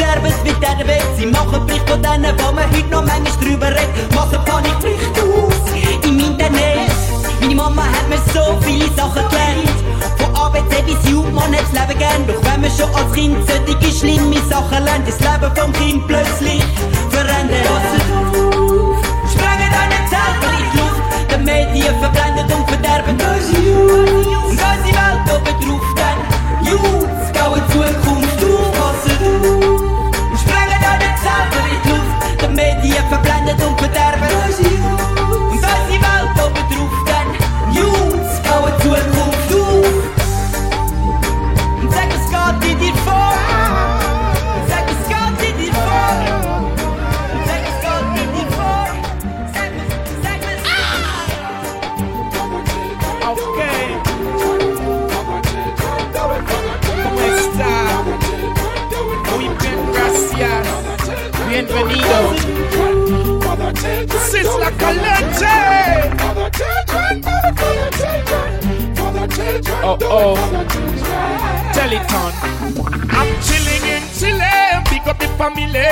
Sterben mit dieser Weg. Sie machen Bericht von denen, wo man heute noch manchmal drüber redet. Machen Panikbericht aus im Internet. Meine Mama hat mir so viele Sachen gelernt. Von ABC bis U, man hat's Leben gern. Doch wenn man schon als Kind solche schlimme Sachen lernt, das Leben vom Kind plötzlich verändert. Passet auf, sprengen nicht selber in die Luft. Die Medien verblendet und verderben unsere Youth. Und unsere Welt oben drauf dann Youth, bauen Zukunft auf. Passet auf, nicht selber in die Luft. Die Medien verblendet Bienvenido. Sisla Calente. Oh oh. Teleton. I'm chilling in Chile. Big up the family.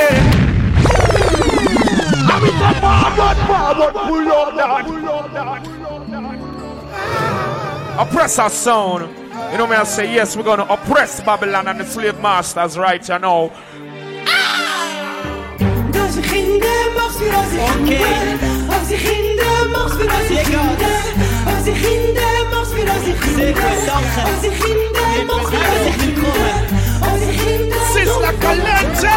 Oppressor sound. You know me, I say, yes, we're gonna oppress Babylon and the slave masters right you know. Als ik Okay. Mag weer als ik Onze kinderen mag weer als ik Sehr gut, danke. Onze kinderen mag weer als ik Onze kinderen Sisla Calente.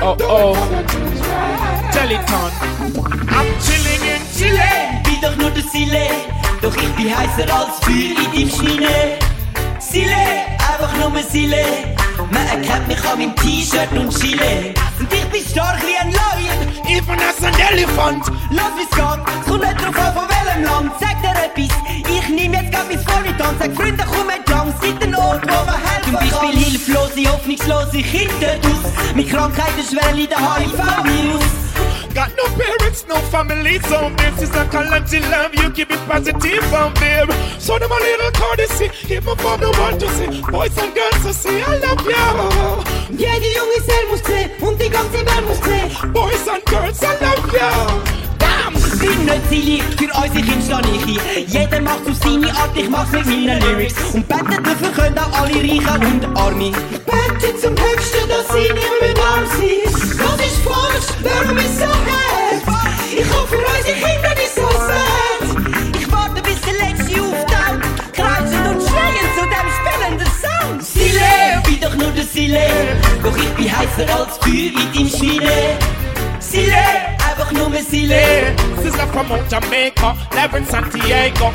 Oh oh. Teleton. I'm chilling in Chile. Bin doch nur der Sile Doch ich bin heißer als Feuer in deinem Schnee Sile, einfach nur Sile Man erkennt mich an meinem T-Shirt und Chile Und ich bin stark wie ein Lion. Even as an elephant. Lass wie's geht, es kommt nicht drauf an, von welchem Land. Sag dir etwas, ich nehm jetzt grad mein Foriton Sag Freunde, komm mit lang, seid ein Ort, wo man helfen Zum Beispiel hilflose, hoffnungslose Kinder aus Mit Krankheiten, Schwelle, der HIV-Virus Got no parents, no family, so this is a calamity love. You keep it positive from them. So them a little courtesy, even for the world to see. Boys and girls to see, I love you. Jede junge Seele muss sehen und die ganze Welt muss sehen Boys and girls, I love you. Bin nicht Silly, für unsere Kinder stehe ich ein. Jeder macht auf seine Art, ich mach's mit meinen Lyrics. Und beten dafür können auch alle Reichen und Arme. Beten zum Höchsten, dass sie nicht mehr arm sind. Das ist falsch, warum ist so hart? Ich hoffe, unsere Kinder nicht so sad. Ich warte, bis der Letzte auftaucht, kreuzend und schreien zu Sille, doch ich bin heißer als Feuer in deinem Schmiede. Sille, einfach nur Sille. Sizzla from out Jamaica, live in Santiago.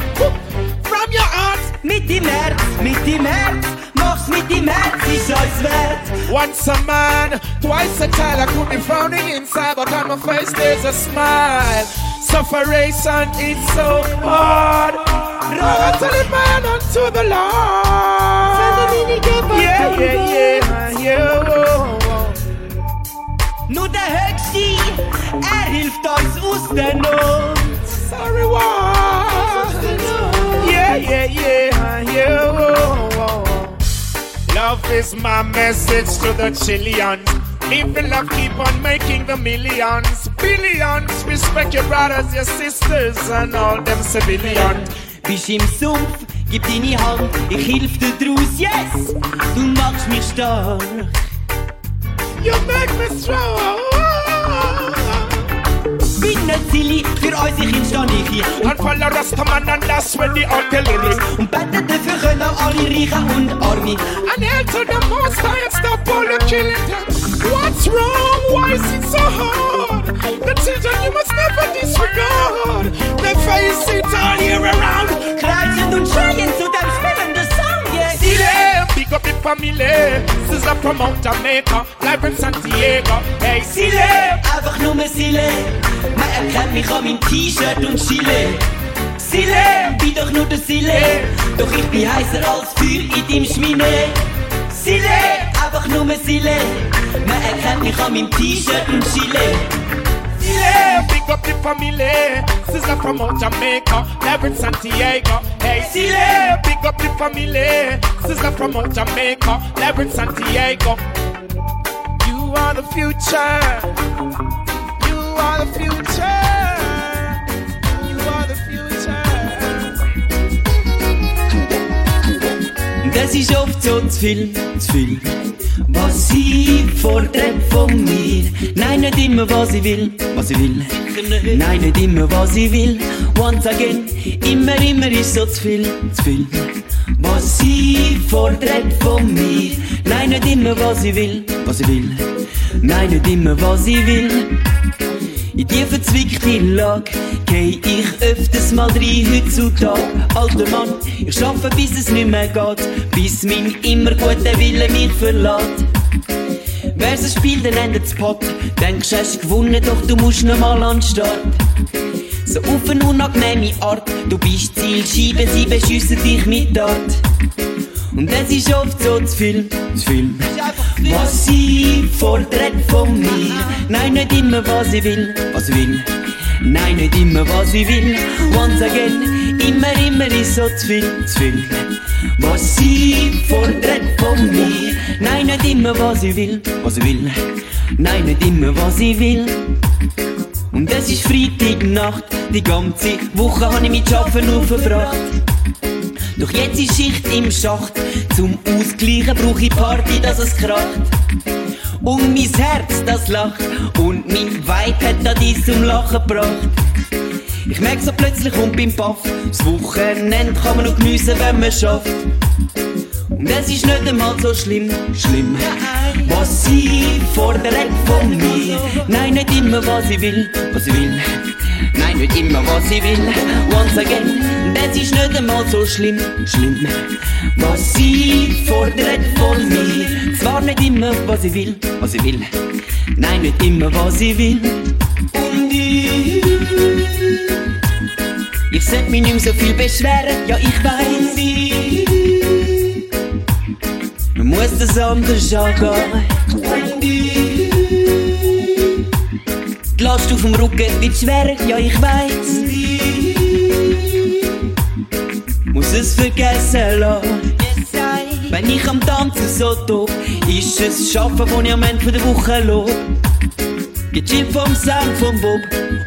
From your heart, Mit dem Herz, mit dem Herz, mach's mit dem Herz, ist alles wert. once a man, twice a child. I could be frowning inside, but on my face there's a smile. Sufferation is so hard. I tell it man unto the Lord. Yeah, yeah, yeah, yeah. oh, Nur der Höchste, er hilft uns aus der Not. Sorry, what? Yeah, yeah, yeah, yeah. oh, oh, oh. Love is my message to the Chileans. Live the love, keep on making the millions, billions. Respect your brothers, your sisters, and all them civilians. Bist im Sumpf, gib deine Hand, ich hilf dir draus, yes! Du machst mich stark. You make me strong. Bin nicht silly, für uns ich instand ich hier. And follow Rastaman, and that's when the artillery. Und bete dafür können auch alle Reichen und Arme. Hail to the most high and stop all the killing. What's wrong? Why is it so hard? The children you must never disregard. They face it all year around. Kreischend und schreien zu dem spielenden! Sile, big up the family. Sizzla from out Jamaica, live in Santiago. Hey, Sile. Einfach nur Sille. Man erkennt mich an meinem T-Shirt und Chile. Sille, bin doch nur der Sille. Doch ich bin heißer als Feuer in deinem Schmine. Sille, einfach nur Sille. Man erkennt mich an meinem T-Shirt und Chile. Sile, big up the family. Sizzla from out Jamaica, in Santiago. Hey, Sile, big up the family. Sizzla from out Jamaica, in Santiago. You are the future. You are the future. Das ist oft so zu viel, zu viel. Was sie fordert von mir. Nein, nicht immer, was ich will, was ich will. Nein, nicht immer, was ich will. Once again, immer, immer ist so zu viel, zu viel. Was sie fordert von mir. Nein, nicht immer, was ich will, was ich will. Nein, nicht immer, was ich will. In die verzwickte Lage geh ich öfters mal rein heutzutage. Alter Mann, ich schaffe bis es nicht mehr geht, bis mein immer guter Wille mich verlässt. Wär's ein Spiel, dann endet's Pott. Denkst, hast gewonnen, doch du musst noch mal an den Start. So auf eine unangenehme Art, du bist Zielscheibe, sie beschiessen dich mit Dart. Und es ist oft so zu viel, zu viel. Was sie fordert von mir. Nein, nicht immer, was ich will, was ich will. Nein, nicht immer, was ich will. Once again, immer, immer ist so zu viel, zu viel. Was sie fordert von mir. Nein, nicht immer, was ich will, was ich will. Nein, nicht immer, was ich will. Und es ist Freitagnacht, die ganze Woche habe ich mit Arbeiten nur verbracht. Doch jetzt ist Schicht im Schacht, zum Ausgleichen brauche ich Party, dass es kracht. Und mein Herz, das lacht, und mein Vibe hat da dies zum Lachen gebracht. Ich merk so plötzlich und beim Paff, das Wochenende kann man noch geniessen, wenn man schafft. Und es ist nicht einmal so schlimm, schlimm, was sie fordert von mir. Nein, nicht immer, was ich will, was ich will. Nein, nicht immer, was ich will. Once again, das ist nicht einmal so schlimm, schlimm, was sie fordert von mir. Zwar nicht immer, was ich will, was ich will. Nein, nicht immer, was ich will. Und ich, ich sollte mich nicht mehr so viel beschweren, ja, ich weiß. Man muss das anders angehen. Last auf dem Rücken wird schwerer, ja ich weiß. Muss es vergessen lassen. Wenn ich am Tanzen so doof, ist es Schaffen, wo ich am Ende der Woche lob. Gechillt vom Sound vom Bob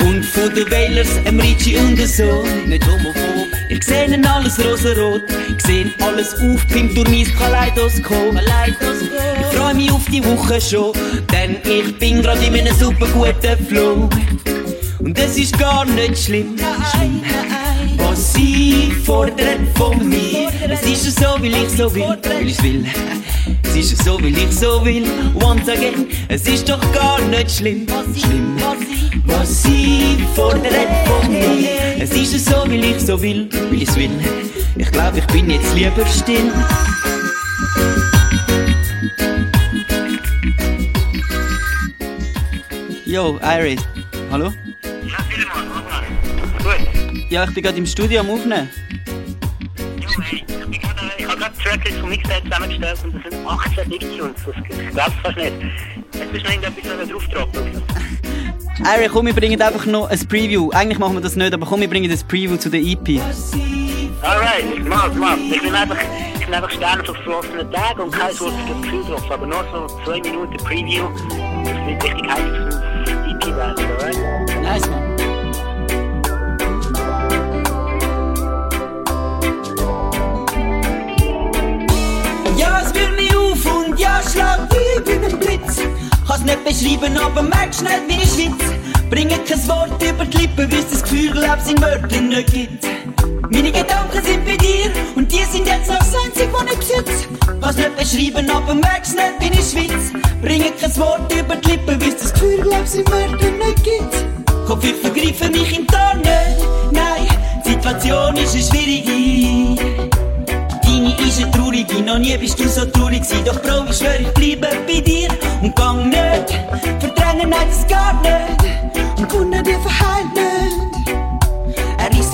und von den Wailers, em Ricci und so. Nicht homophob. Ich seh ihnen alles rosarot, ich seh alles aufpimpt durch mein Kaleidoskop. Ich freu mich auf die Woche schon, denn ich bin grad in einem super guten Flow. Und es ist gar nicht schlimm, schlimm was sie fordert von mir. Es ist so, wie ich so will, weil ich's will. Es ist so, wie ich so will. Once again, es ist doch gar nicht schlimm. Schlimm, was sie fordert von mir. Es ist so, wie ich so will, wie ich's will. Ich glaube, ich bin jetzt lieber still. Yo, Iris. Hallo? Ja, mach mal. Gut. Ja, ich bin gerade im Studio am Aufnehmen. Jo, hey, ich habe gerade Tracklist vom Mixtape zusammengestellt und das sind 18 Nicktunes. Das glaubst du fast nicht. Jetzt bist du noch irgendetwas drauf droppen. Iris, komm, wir bringen einfach noch ein Preview. Eigentlich machen wir das nicht, aber komm, wir bringen das Preview zu der EP. Alright, ich mach's, mach's. Ich bin einfach, ich bin einfach Sterne auf verflossenen Tagen und kein wurziges Gefühl drauf. Aber nur so zwei Minuten Preview. Das wird richtig heiß man. Ja, es mich auf und ja, schlag wie wie ein Blitz. Kann's nicht beschreiben, aber merkst nicht wie ich schwitz. Bringe kein Wort über die Lippen, bis das Gefühl, glaub's in Wörtern nicht gibt. Meine Gedanken sind bei dir und die sind jetzt noch das Einzige, was ich besitze. Kann's nicht beschreiben, aber merkst nicht wie ich schwitz. Bringe kein Wort über die Lippen, bis das Gefühl, glaub's in Wörtern nicht gibt. Kopf, ich vergreife mich im Ton nicht. Nein, die Situation ist eine schwierige. Deine ist eine traurige, noch nie bist du so traurig gewesen. Doch Bro, ich schwör, ich bleibe bei dir und gang nicht. Verdrängen, nein, das geht nicht. Und Kunden, die verheilt nicht.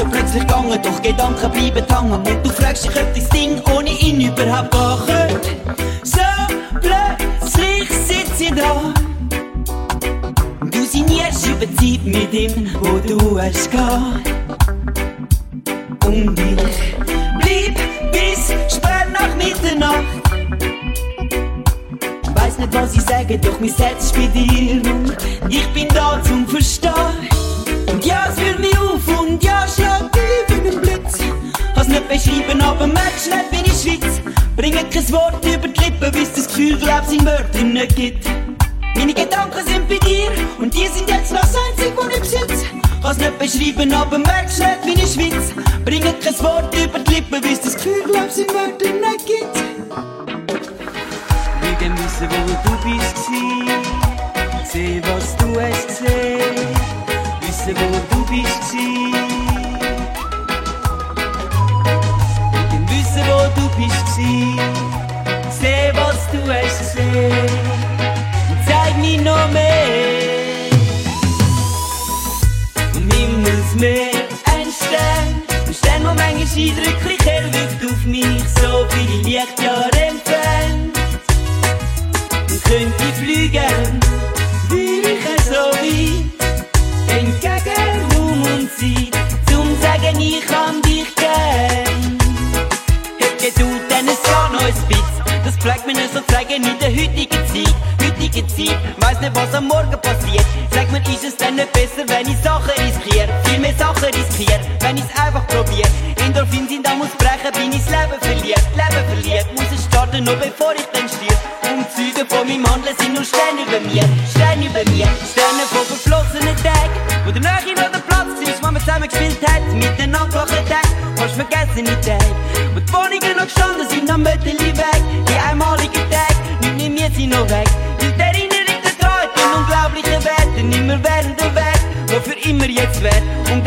So plötzlich gegangen, doch Gedanken bleiben hängen. Und du fragst dich, ob das Ding ohne ihn überhaupt gehen. So plötzlich sitzt sie da. Und Du signierst über die Zeit mit ihm, wo du hast gehabt. Und ich blieb bis spät nach Mitternacht. Weiß nicht, was ich sage, doch mein Herz ist bei dir. Und ich bin da zum Verstehen. Und ja, es fühlt mich beschreiben, aber merkst nicht, wie ich schwitz. Bringe kein Wort über die Lippen, bis das Gefühl, glaub's in Wörtern nicht gibt. Meine Gedanken sind bei dir und die sind jetzt noch das Einzige, was ich besitze. Kann's nicht beschreiben, aber merkst nicht, wie ich schwitz. Bringe kein Wort über die Lippen, bis das Gefühl, glaub's in Wörtern nicht gibt. Will gern wissen, wo du bist. Seh, was du hast gesehen. Wissen, wo du bist bist gsi. Seh, was du hast gesehen. Und zeig mir noch mehr. Vom Himmelsmeer ein Stern. Ein Stern, der manchmal eindrücklich hell wirkt auf mich, so viele Lichtjahre entfernt. Und könnte fliegen, will ich so weit. Entgegen Raum und Zeit, zum sagen, ich kann dich zeigen in der heutigen Zeit. Heutige Zeit, weiss nicht, was am Morgen passiert. Sag mir, ist es denn nicht besser, wenn ich Sachen riskiere? Viel mehr Sachen riskiere, wenn ich's einfach probiere. Endorphin sind am Ausbrechen, bin ich's Leben verliert. Leben verliert, muss es starten, noch bevor ich dann stirb. Umzüge von meinem Handeln sind nur Sterne über mir. Sterne über mir, Sterne von verflossenen Tagen. Wo der Nähe noch der Platz ist, wo man zusammen gespielt hat. Miteinander gelachen Tag, fast vergessene Tage.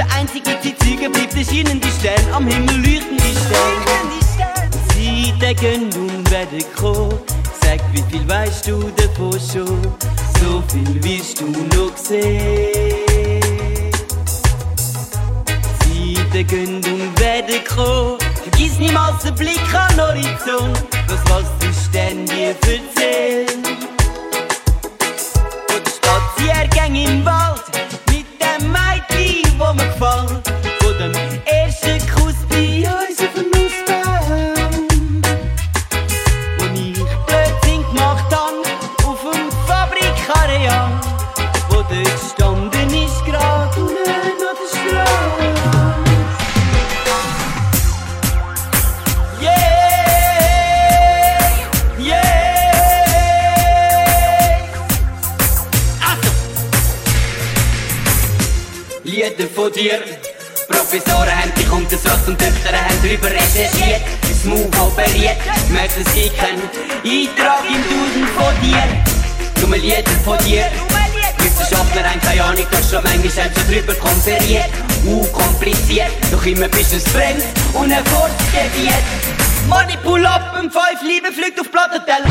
Der einzige Zeitzeuge bleibt der scheinende Stern, am Himmel leuchten die Sterne. Zeiten gehen und werden kommen. Sag, wie viel weißt du davon schon? So viel willst du noch sehen. Zeiten gehen und werden kommen. Vergiss niemals den Blick an Horizont. Das, was der Stern dir erzählt. Und Spaziergänge im Wald keinen Eintrag im Duden von dir. Dumme Lieder von dir. Wissenschaftler haben keine Ahnung, doch schon manchmal haben sie drüber konferiert. Uh, kompliziert, doch immer bist du fremd und ein Fortgebiet. Money pull up, im 5 Liebe fliegt auf Plattenteller.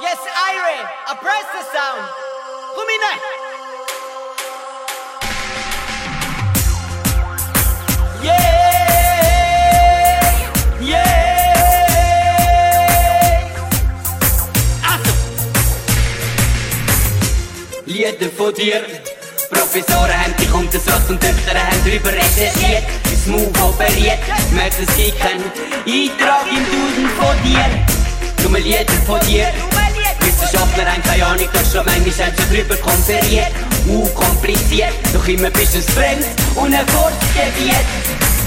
Yes, Irie, oppress the sound. Komm hinein. Lieder von dir. Professoren haben dich untersucht und Töchter haben drüber recherchiert. Das Move operiert, es gibt keinen Eintrag im Duden von dir. Dumme Lieder von dir. Wissenschaftler haben keine Ahnung, doch schon manchmal haben sie drüber konferiert. Uh, kompliziert, doch immer bist du fremd und ein Fortgebiet.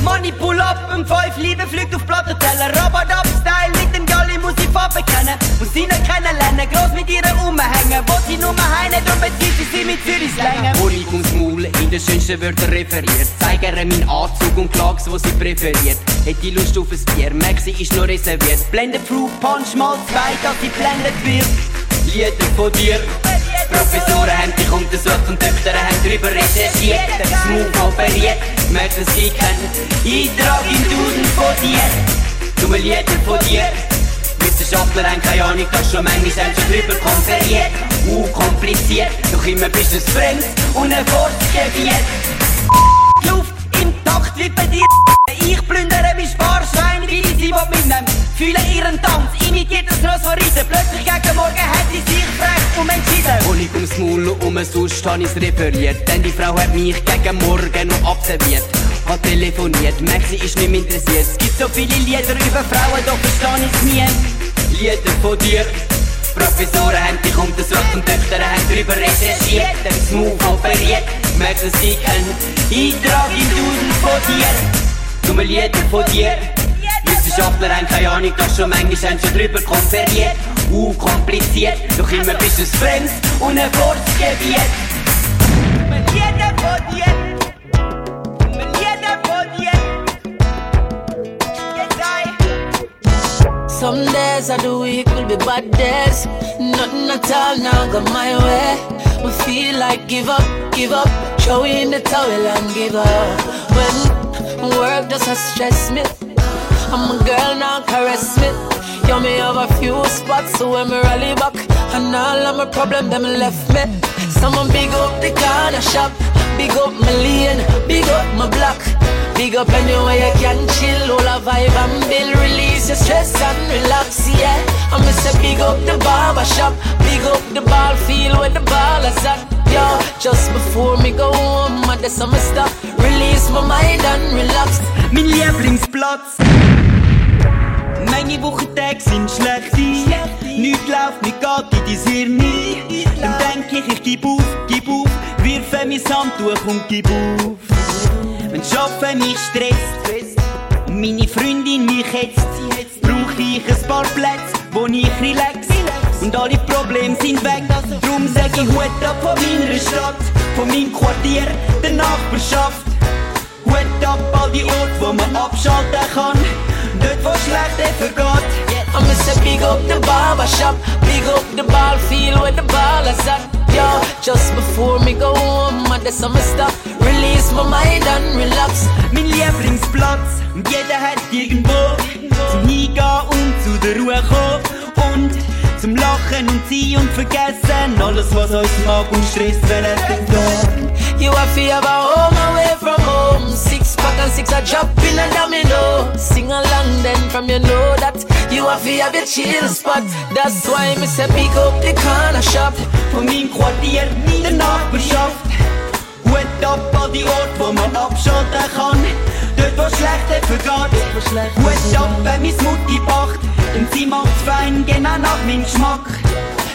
Money pull up, im 5 Liebe fliegt auf Plattenteller. Robot up Style, mit dem Galli muss ich Farbe kennen. Muss sie nicht kennenlernen, groß mit ihr umhängen. Wo sie nur heine, darum bezieht sie sie mit Zürich Länge. Honig ums Maul, in den schönsten Wörtern referiert. Zeig ihr meinen Anzug und Klags, wo sie präferiert. Hätte Lust auf ein Bier, Maxi ist noch reserviert. Blende Fruit Punch mal zwei, dass sie blendet wird. Lieder von dir. Professoren haben dich untersucht und Töchter haben drüber recherchiert. Das Move operiert, merkst es gibt keinen Eintrag im Duden von dir. Dumme Lieder von dir. Wissenschaftler haben keine Ahnung, doch schon manchmal haben sie drüber konferiert. Uh, kompliziert, doch immer bist du fremd und ein Fortgebiet. Luft im Takt wie bei dir. Ich plündere mein Sparschwein, wie sie will mitnehmen. Fühle ihren Tanz, imitiert das Ross von Reiten. Plötzlich gegen Morgen hat sie sich frech umentschieden. Honig ums Maul und um sonst habe ich's referiert. Denn die Frau hat mich gegen Morgen noch observiert. Hat telefoniert, Maxi ist nicht mehr interessiert. Es gibt so viele Lieder über Frauen, doch verstehe ich's nie. Lieder von dir. Professoren haben dich untersucht und Töchter haben drüber recherchiert. Das Move operiert, merkst es gibt keinen Eintrag im Duden von dir. Dumme Lieder von dir. Keine Ahnung, schon manchmal haben sie drüber konferiert. Uh, kompliziert, doch immer bist du fremd und ein. Some days of the week will be bad days. Nothing at all now go my way. We feel like give up, give up. Throw in the towel and give up. When work does stress me. I'm a girl now caress me. Yo, me have a few spots so when me rally back. And all of my problem them left me. Someone big up the corner shop. Big up my lane, big up my block. Big up anywhere you can chill, all a vibe and build, release your stress and relax, yeah. I miss a big up the barber shop, big up the ball field where the ball is at, yo. Just before me go home, I just stuff, release my mind and relax. Me Mein Lieblingsplatz. Meine Wochentage sind schlecht. Nichts läuft, nicht geht in dein Hirn nie. Dann denk ich, ich gib auf, gib auf. Wirfe mein Handtuch und gib auf. Wenn Schaffen mich stresst und meine Freundin mich hetzt, brauch ich ein paar Plätze, wo ich relax. Und alle Probleme sind weg. Drum sag ich Hut ab von meiner Stadt, von meinem Quartier, der Nachbarschaft. Hut ab all die Orte, wo man abschalten kann. Dort, wo schlecht vergeht. I miss a big up the barber shop, big up the ball field where the ball is at. Yo, just before me go home, I just some stuff, release my mind and relax. Mein Lieblingsplatz, jeder hat irgendwo zum Hingehen und zu der Ruhe kommen. Und zum Lachen und Ziehen und Vergessen alles, was uns mag und stresst, wenn. You have to have a home away from home. Six pack and six a drop in a domino. Sing along then from you know that you have to have your chill spot. That's why me say pick up the corner shop. Von meinem Quartier, der Nachbarschaft. Hut ab all die Orte, wo man abschalten kann. Dort, wo schlecht vergeht. Hut ab, wenn mein Mutti. Denn sie macht's fein, genau nach meinem Geschmack.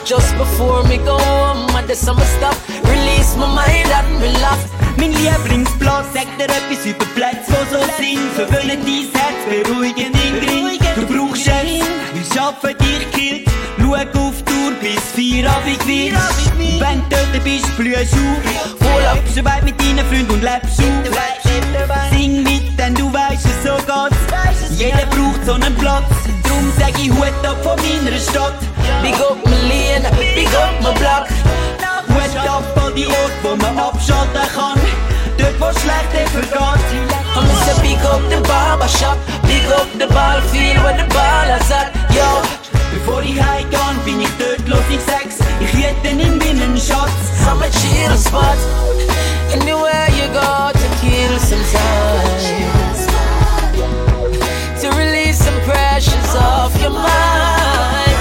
Just before me go home, I just some stuff, release my mind and relax. Mein Lieblingsplatz sagt dir etwas über Plätze, die so sind. Verwöhnen dein Herz, beruhigen den Grind. Du brauchst es, wir schaffen dich killt. Schau auf die Uhr bis vier Abend wird. Wenn du dort bist, blühst auf. Urlaubst du weit mit deinen Freunden und lebst auf. Sing mit, denn du weißt es, so geht's. Jeder braucht so einen Platz. Drum sag ich Hut ab von meiner Stadt. Big up my lane, big up my block. Hut ab all die Orte, wo man abschalten kann. Dort, wo schlecht vergeht. I'm Mr. Big up the barber shop, big up the ball field where the ball is at. Yo, Bevor ich heimgehe, bin ich dort los, ich sag's. Ich hätte in meinen Schatz. I'm a chill spot. Anywhere you go to kill some time. Some off your mind.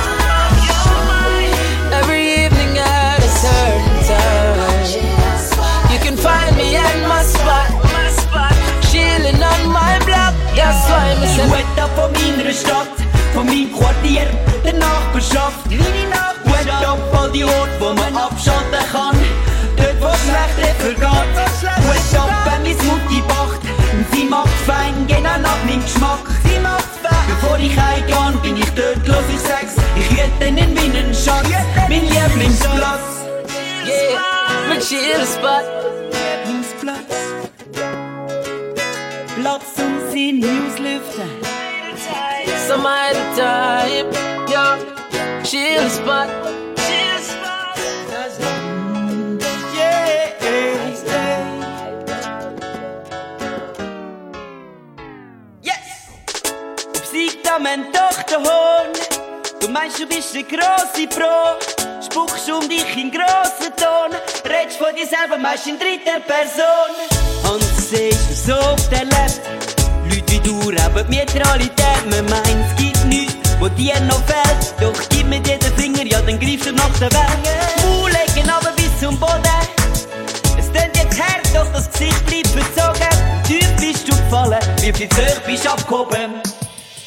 Every evening at a certain time. You can find me at my spot. Chilling on my block. That's why I'm a Hut ab von meiner Stadt, von meinem Quartier, der Nachbarschaft. Hut ab all die Orte, wo man abschalten meinen Schatz, mein Lieblingsplatz. Yeah, my chill spot. Lieblingsplatz. Platz zum Sinn auslüften. Some at a time. Yo, chill spot. Chill spot. Yes! Besiegt am Ende doch der Hohn. Du meinst, du bist eine grosse Pro. Spuckst um dich in grossen Ton. Redst von dir selber meist in dritter Person. Und siehst du so oft erlebt. Leute wie du rauben die Realität. Man meint, es gibt nichts, wo dir noch fehlt. Doch gib mir dir den Finger, ja, dann greifst du nach der Welt. Mauer legen aber bis zum Boden. Es klingt jetzt hart, doch das Gesicht bleibt verzogen. Tief bist du gefallen, wie viel zu hoch bist abgehoben.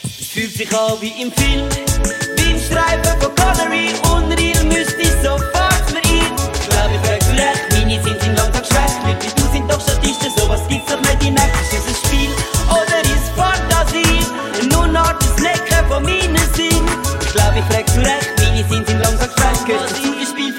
Es fühlt sich an wie im Film, Streifen von Connery. Unreal müsste ich sofort mir ein. Ich frag recht, meine sind im Landtag schwäch. Leute du sind doch Statisten, sowas gibt's doch nicht in echt. Ist es ein Spiel oder ist Fantasie? Nur noch das Necken von meinen Sinn. Ich glaube, ich frag recht, meine sind im Landtag schwäch.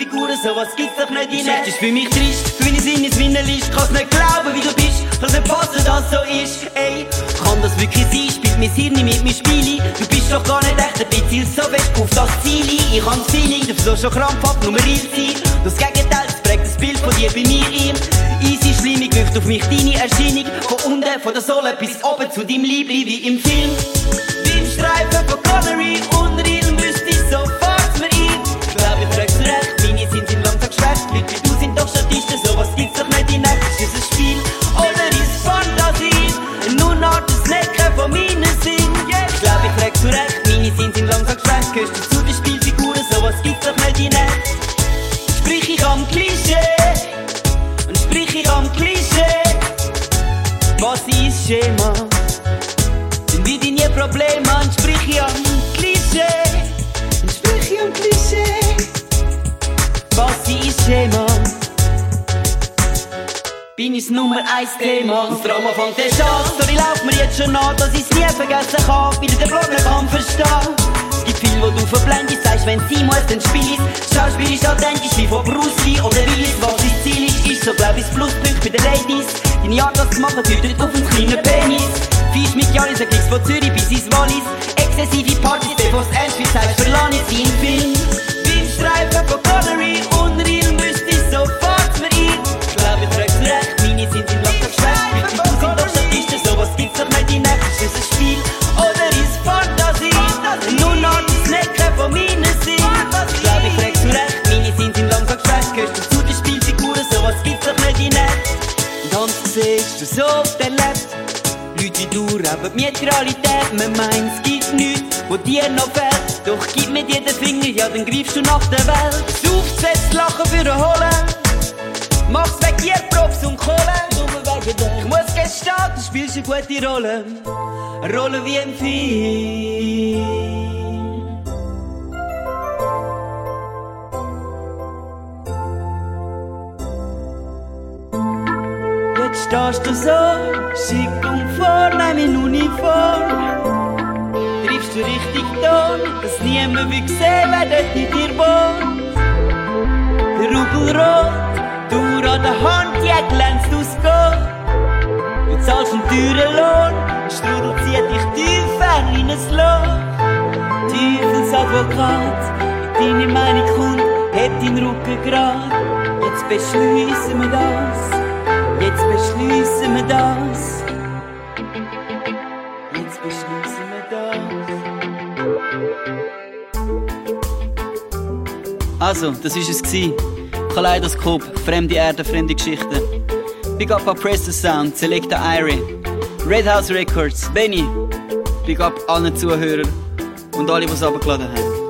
Spielfiguren, sowas gibt's doch nicht in echt. Ist für mich trist, für meine Sinne ist List. Kann's nicht glauben, wie du bist, kann's nicht passen, dass so ist. Ey, kann das wirklich sein? Spielt mein Hirn nicht mit mir Spiele? Du bist doch gar nicht echt, dabei zielst so weg auf das Ziel ein. Ich hab's Feeling, du versuchst schon krampfhaft nur real sein. Das Gegenteil, das prägt das Bild von dir bei mir ein. Easy, schlimmig, wirkt auf mich deine Erscheinung. Von unten, von der Sohle bis oben zu deinem Liebling wie im Film. Wie im Streifen von Connery, unreal müsste Wie du sind doch Statisten, sowas gibt's doch nicht in. Ist es Spiel oder ist Fantasie? Nur noch das Necken von meinen Sinn. Ich glaube, ich frag zu recht, meine sind im Landtag schlecht. Gehörst du zu den Spielfiguren, sowas gibt's doch nicht in echt. Sprich ich am Klischee und sprich ich am Klischee. Was ist Schema? Sind wie deine Probleme, Ich's Nummer eins Thema. Das Drama erst an. Story läuft mir jetzt schon an, dass ich's nie vergessen kann. Wieder den nicht kann verstehen. Es gibt viel, wo du verblendest, sagst, wenn sie muss, dann spiel ich's. Schauspiel ist authentisch wie von Bruce Lee oder Willis. Was dein Ziel ist, ist so, glaub ich's Pluspunkt bei den Ladies. Deine Art, das zu machen, deutet auf einen kleinen Penis. Fisch mit Janis, ein Klicks von Zürich bis ins Wallis. Exzessive Partys, bevor's ernst wird, sagst, verlange ich wie im Film. Wie im Streifen von Connery, Du rauben mir die Realität. Man meint, es gibt nichts, wo dir noch fehlt. Doch gib mir dir den Finger, ja, dann greifst du nach der Welt. Aufgesetzt, lachen für den Holen. Mach's weg dir, Props und Kohle. Nur wegen dir. Ich muss gestehen, du spielst eine gute Rolle. Eine Rolle wie im Film. Stehst du so, schick und vornehm in Uniform. Triffst du richtig Ton, dass niemand will sehen, wer dort in dir wohnt. Der Rubel rot, du an der Hand, die glänzt aus Gold. Du zahlst einen teuren Lohn, der Strudel zieht dich tiefer in ein Loch. Teufelsadvokat, deine Meinung kommt, hat deinen Rücken grad. Jetzt beschließen wir das, jetzt beschließen wir das. Jetzt beschließen wir das. Also, das war es. gewesen. Kaleidoskop, fremde Erde, fremde Geschichten. Big up Oppressor Sound, Selecta Irie, Red House Records, Benny. Big up allen Zuhörern und alle, die es runtergeladen haben.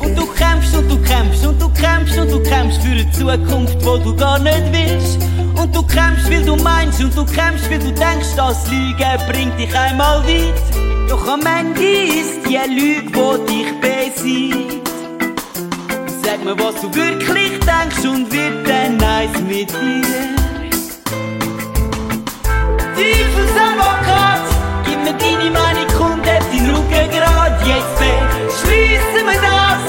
Und du kämpfst und du kämpfst und du kämpfst und du kämpfst für eine Zukunft, wo du gar nicht willst. Und du kämpfst, weil du meinst und du kämpfst, weil du denkst, das Lügen bringt dich einmal weit. Doch am Ende ist die Lüge, die dich besiegt. Sag mir, was du wirklich denkst und wird dann eins mit dir. Teufelsadvokat, gib mir deine Meinung, kommt auf deinen Rücken grad. Jetzt beschließen wir das.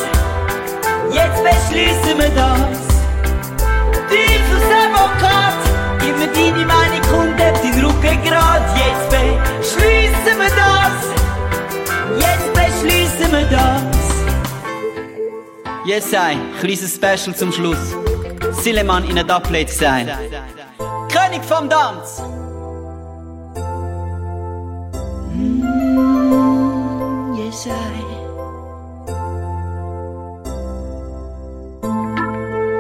Jetzt beschließen wir das. Auf deinen Rücken grad. Jetzt beschließen wir das. Jetzt beschließen wir das. Yes, I, kleines Special zum Schluss. Sileman in a Doublet Style. König vom Tanz. Yes, I.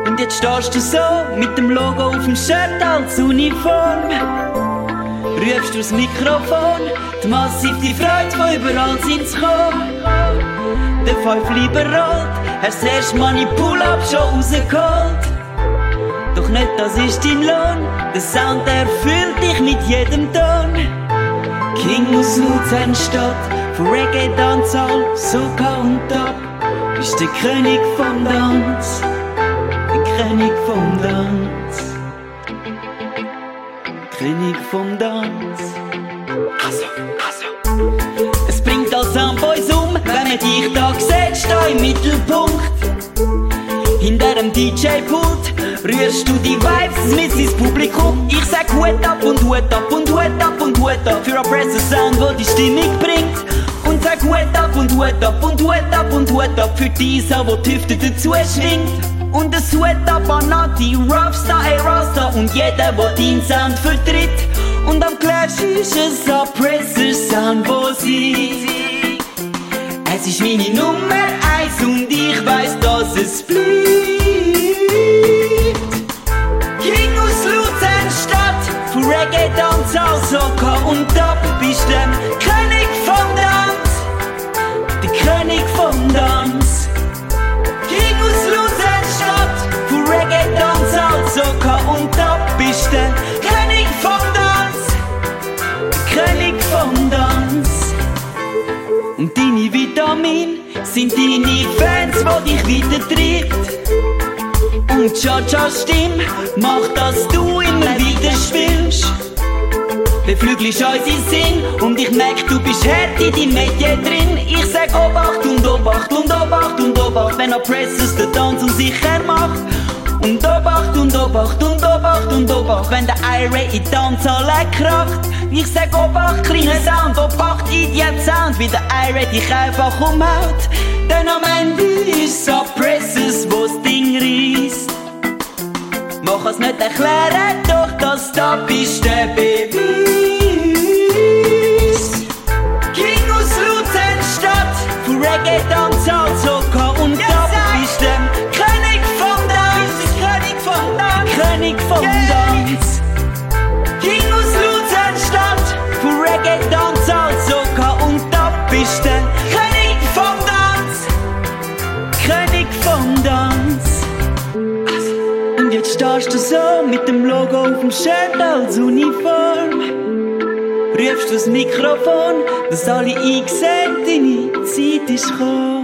Und jetzt stehst du so mit dem Logo auf dem Shirt als Uniform. Rufst durchs Mikrofon, die massive Freude von überall sind zu kommen. Der Pfeif lieber rot, hast das erste Mal in Pull-Up schon rausgeholt. Doch nicht das ist dein Lohn, der Sound erfüllt dich mit jedem Ton. King aus Luzernstadt, von Reggae, Dancehall, Soca und Dub. Bist der König vom Tanz, der König vom Tanz. König vom Tanz. Also, also. Es bringt als Soundboys um, wenn man dich da sieht, steh im Mittelpunkt. Hinter dem DJ-Pult rührst du die Vibes mit ins Publikum. Ich sag Hut ab und Hut ab und Hut ab und Hut ab für Oppressor Sound, wo die Stimmung bringt. Und sag Hut ab und Hut ab und Hut ab und Hut ab für dieser, wo die Hüfte dazu schwingt. Und an all die Rockstar, ey Rasta und jeder, wo deinen Sound vertritt. Und am Clash ist es Oppressor Sound, wo sie es ist meine Nummer eins und ich weiß, dass es bleibt. King aus Luzernstadt, von Reggae, Dancehall, Soca und Dub bist der König vom Tanz, der König vom Tanz. Soca und Dub bist der König vom Tanz, der König vom Tanz. Und deine Vitamine sind deine Fans, die dich weitertreibt. Und Cha-Cha's Stimme macht, dass du immer wieder spielst. Beflügelst unseren Sinn und ich merk, du bist hart in deinem Medien drin. Ich sag Obacht und Obacht und Obacht und Obacht, wenn Oppressors den Tanz unsicher macht. Und Obacht und Obacht und Obacht und Obacht, wenn der Ira in Tanzhalle kracht. Ich sag Obacht, kleiner Sound, Obacht, Idiot Sound, wie der Ira dich einfach umhaut. Denn am Ende ist es Oppressors, wo's Ding reißt. Mach es nicht erklären, doch das da bist der Beweis. King aus Luzernstadt, von Reggae, König vom Tanz. King aus Luzernstadt, von Reggae, Dancehall, Soca und Dub bist der König vom Tanz, König vom Tanz. Und jetzt stehst du so mit dem Logo auf dem Shirt als Uniform. Rufst das Mikrofon, dass alle einsehen, deine Zeit ist gekommen.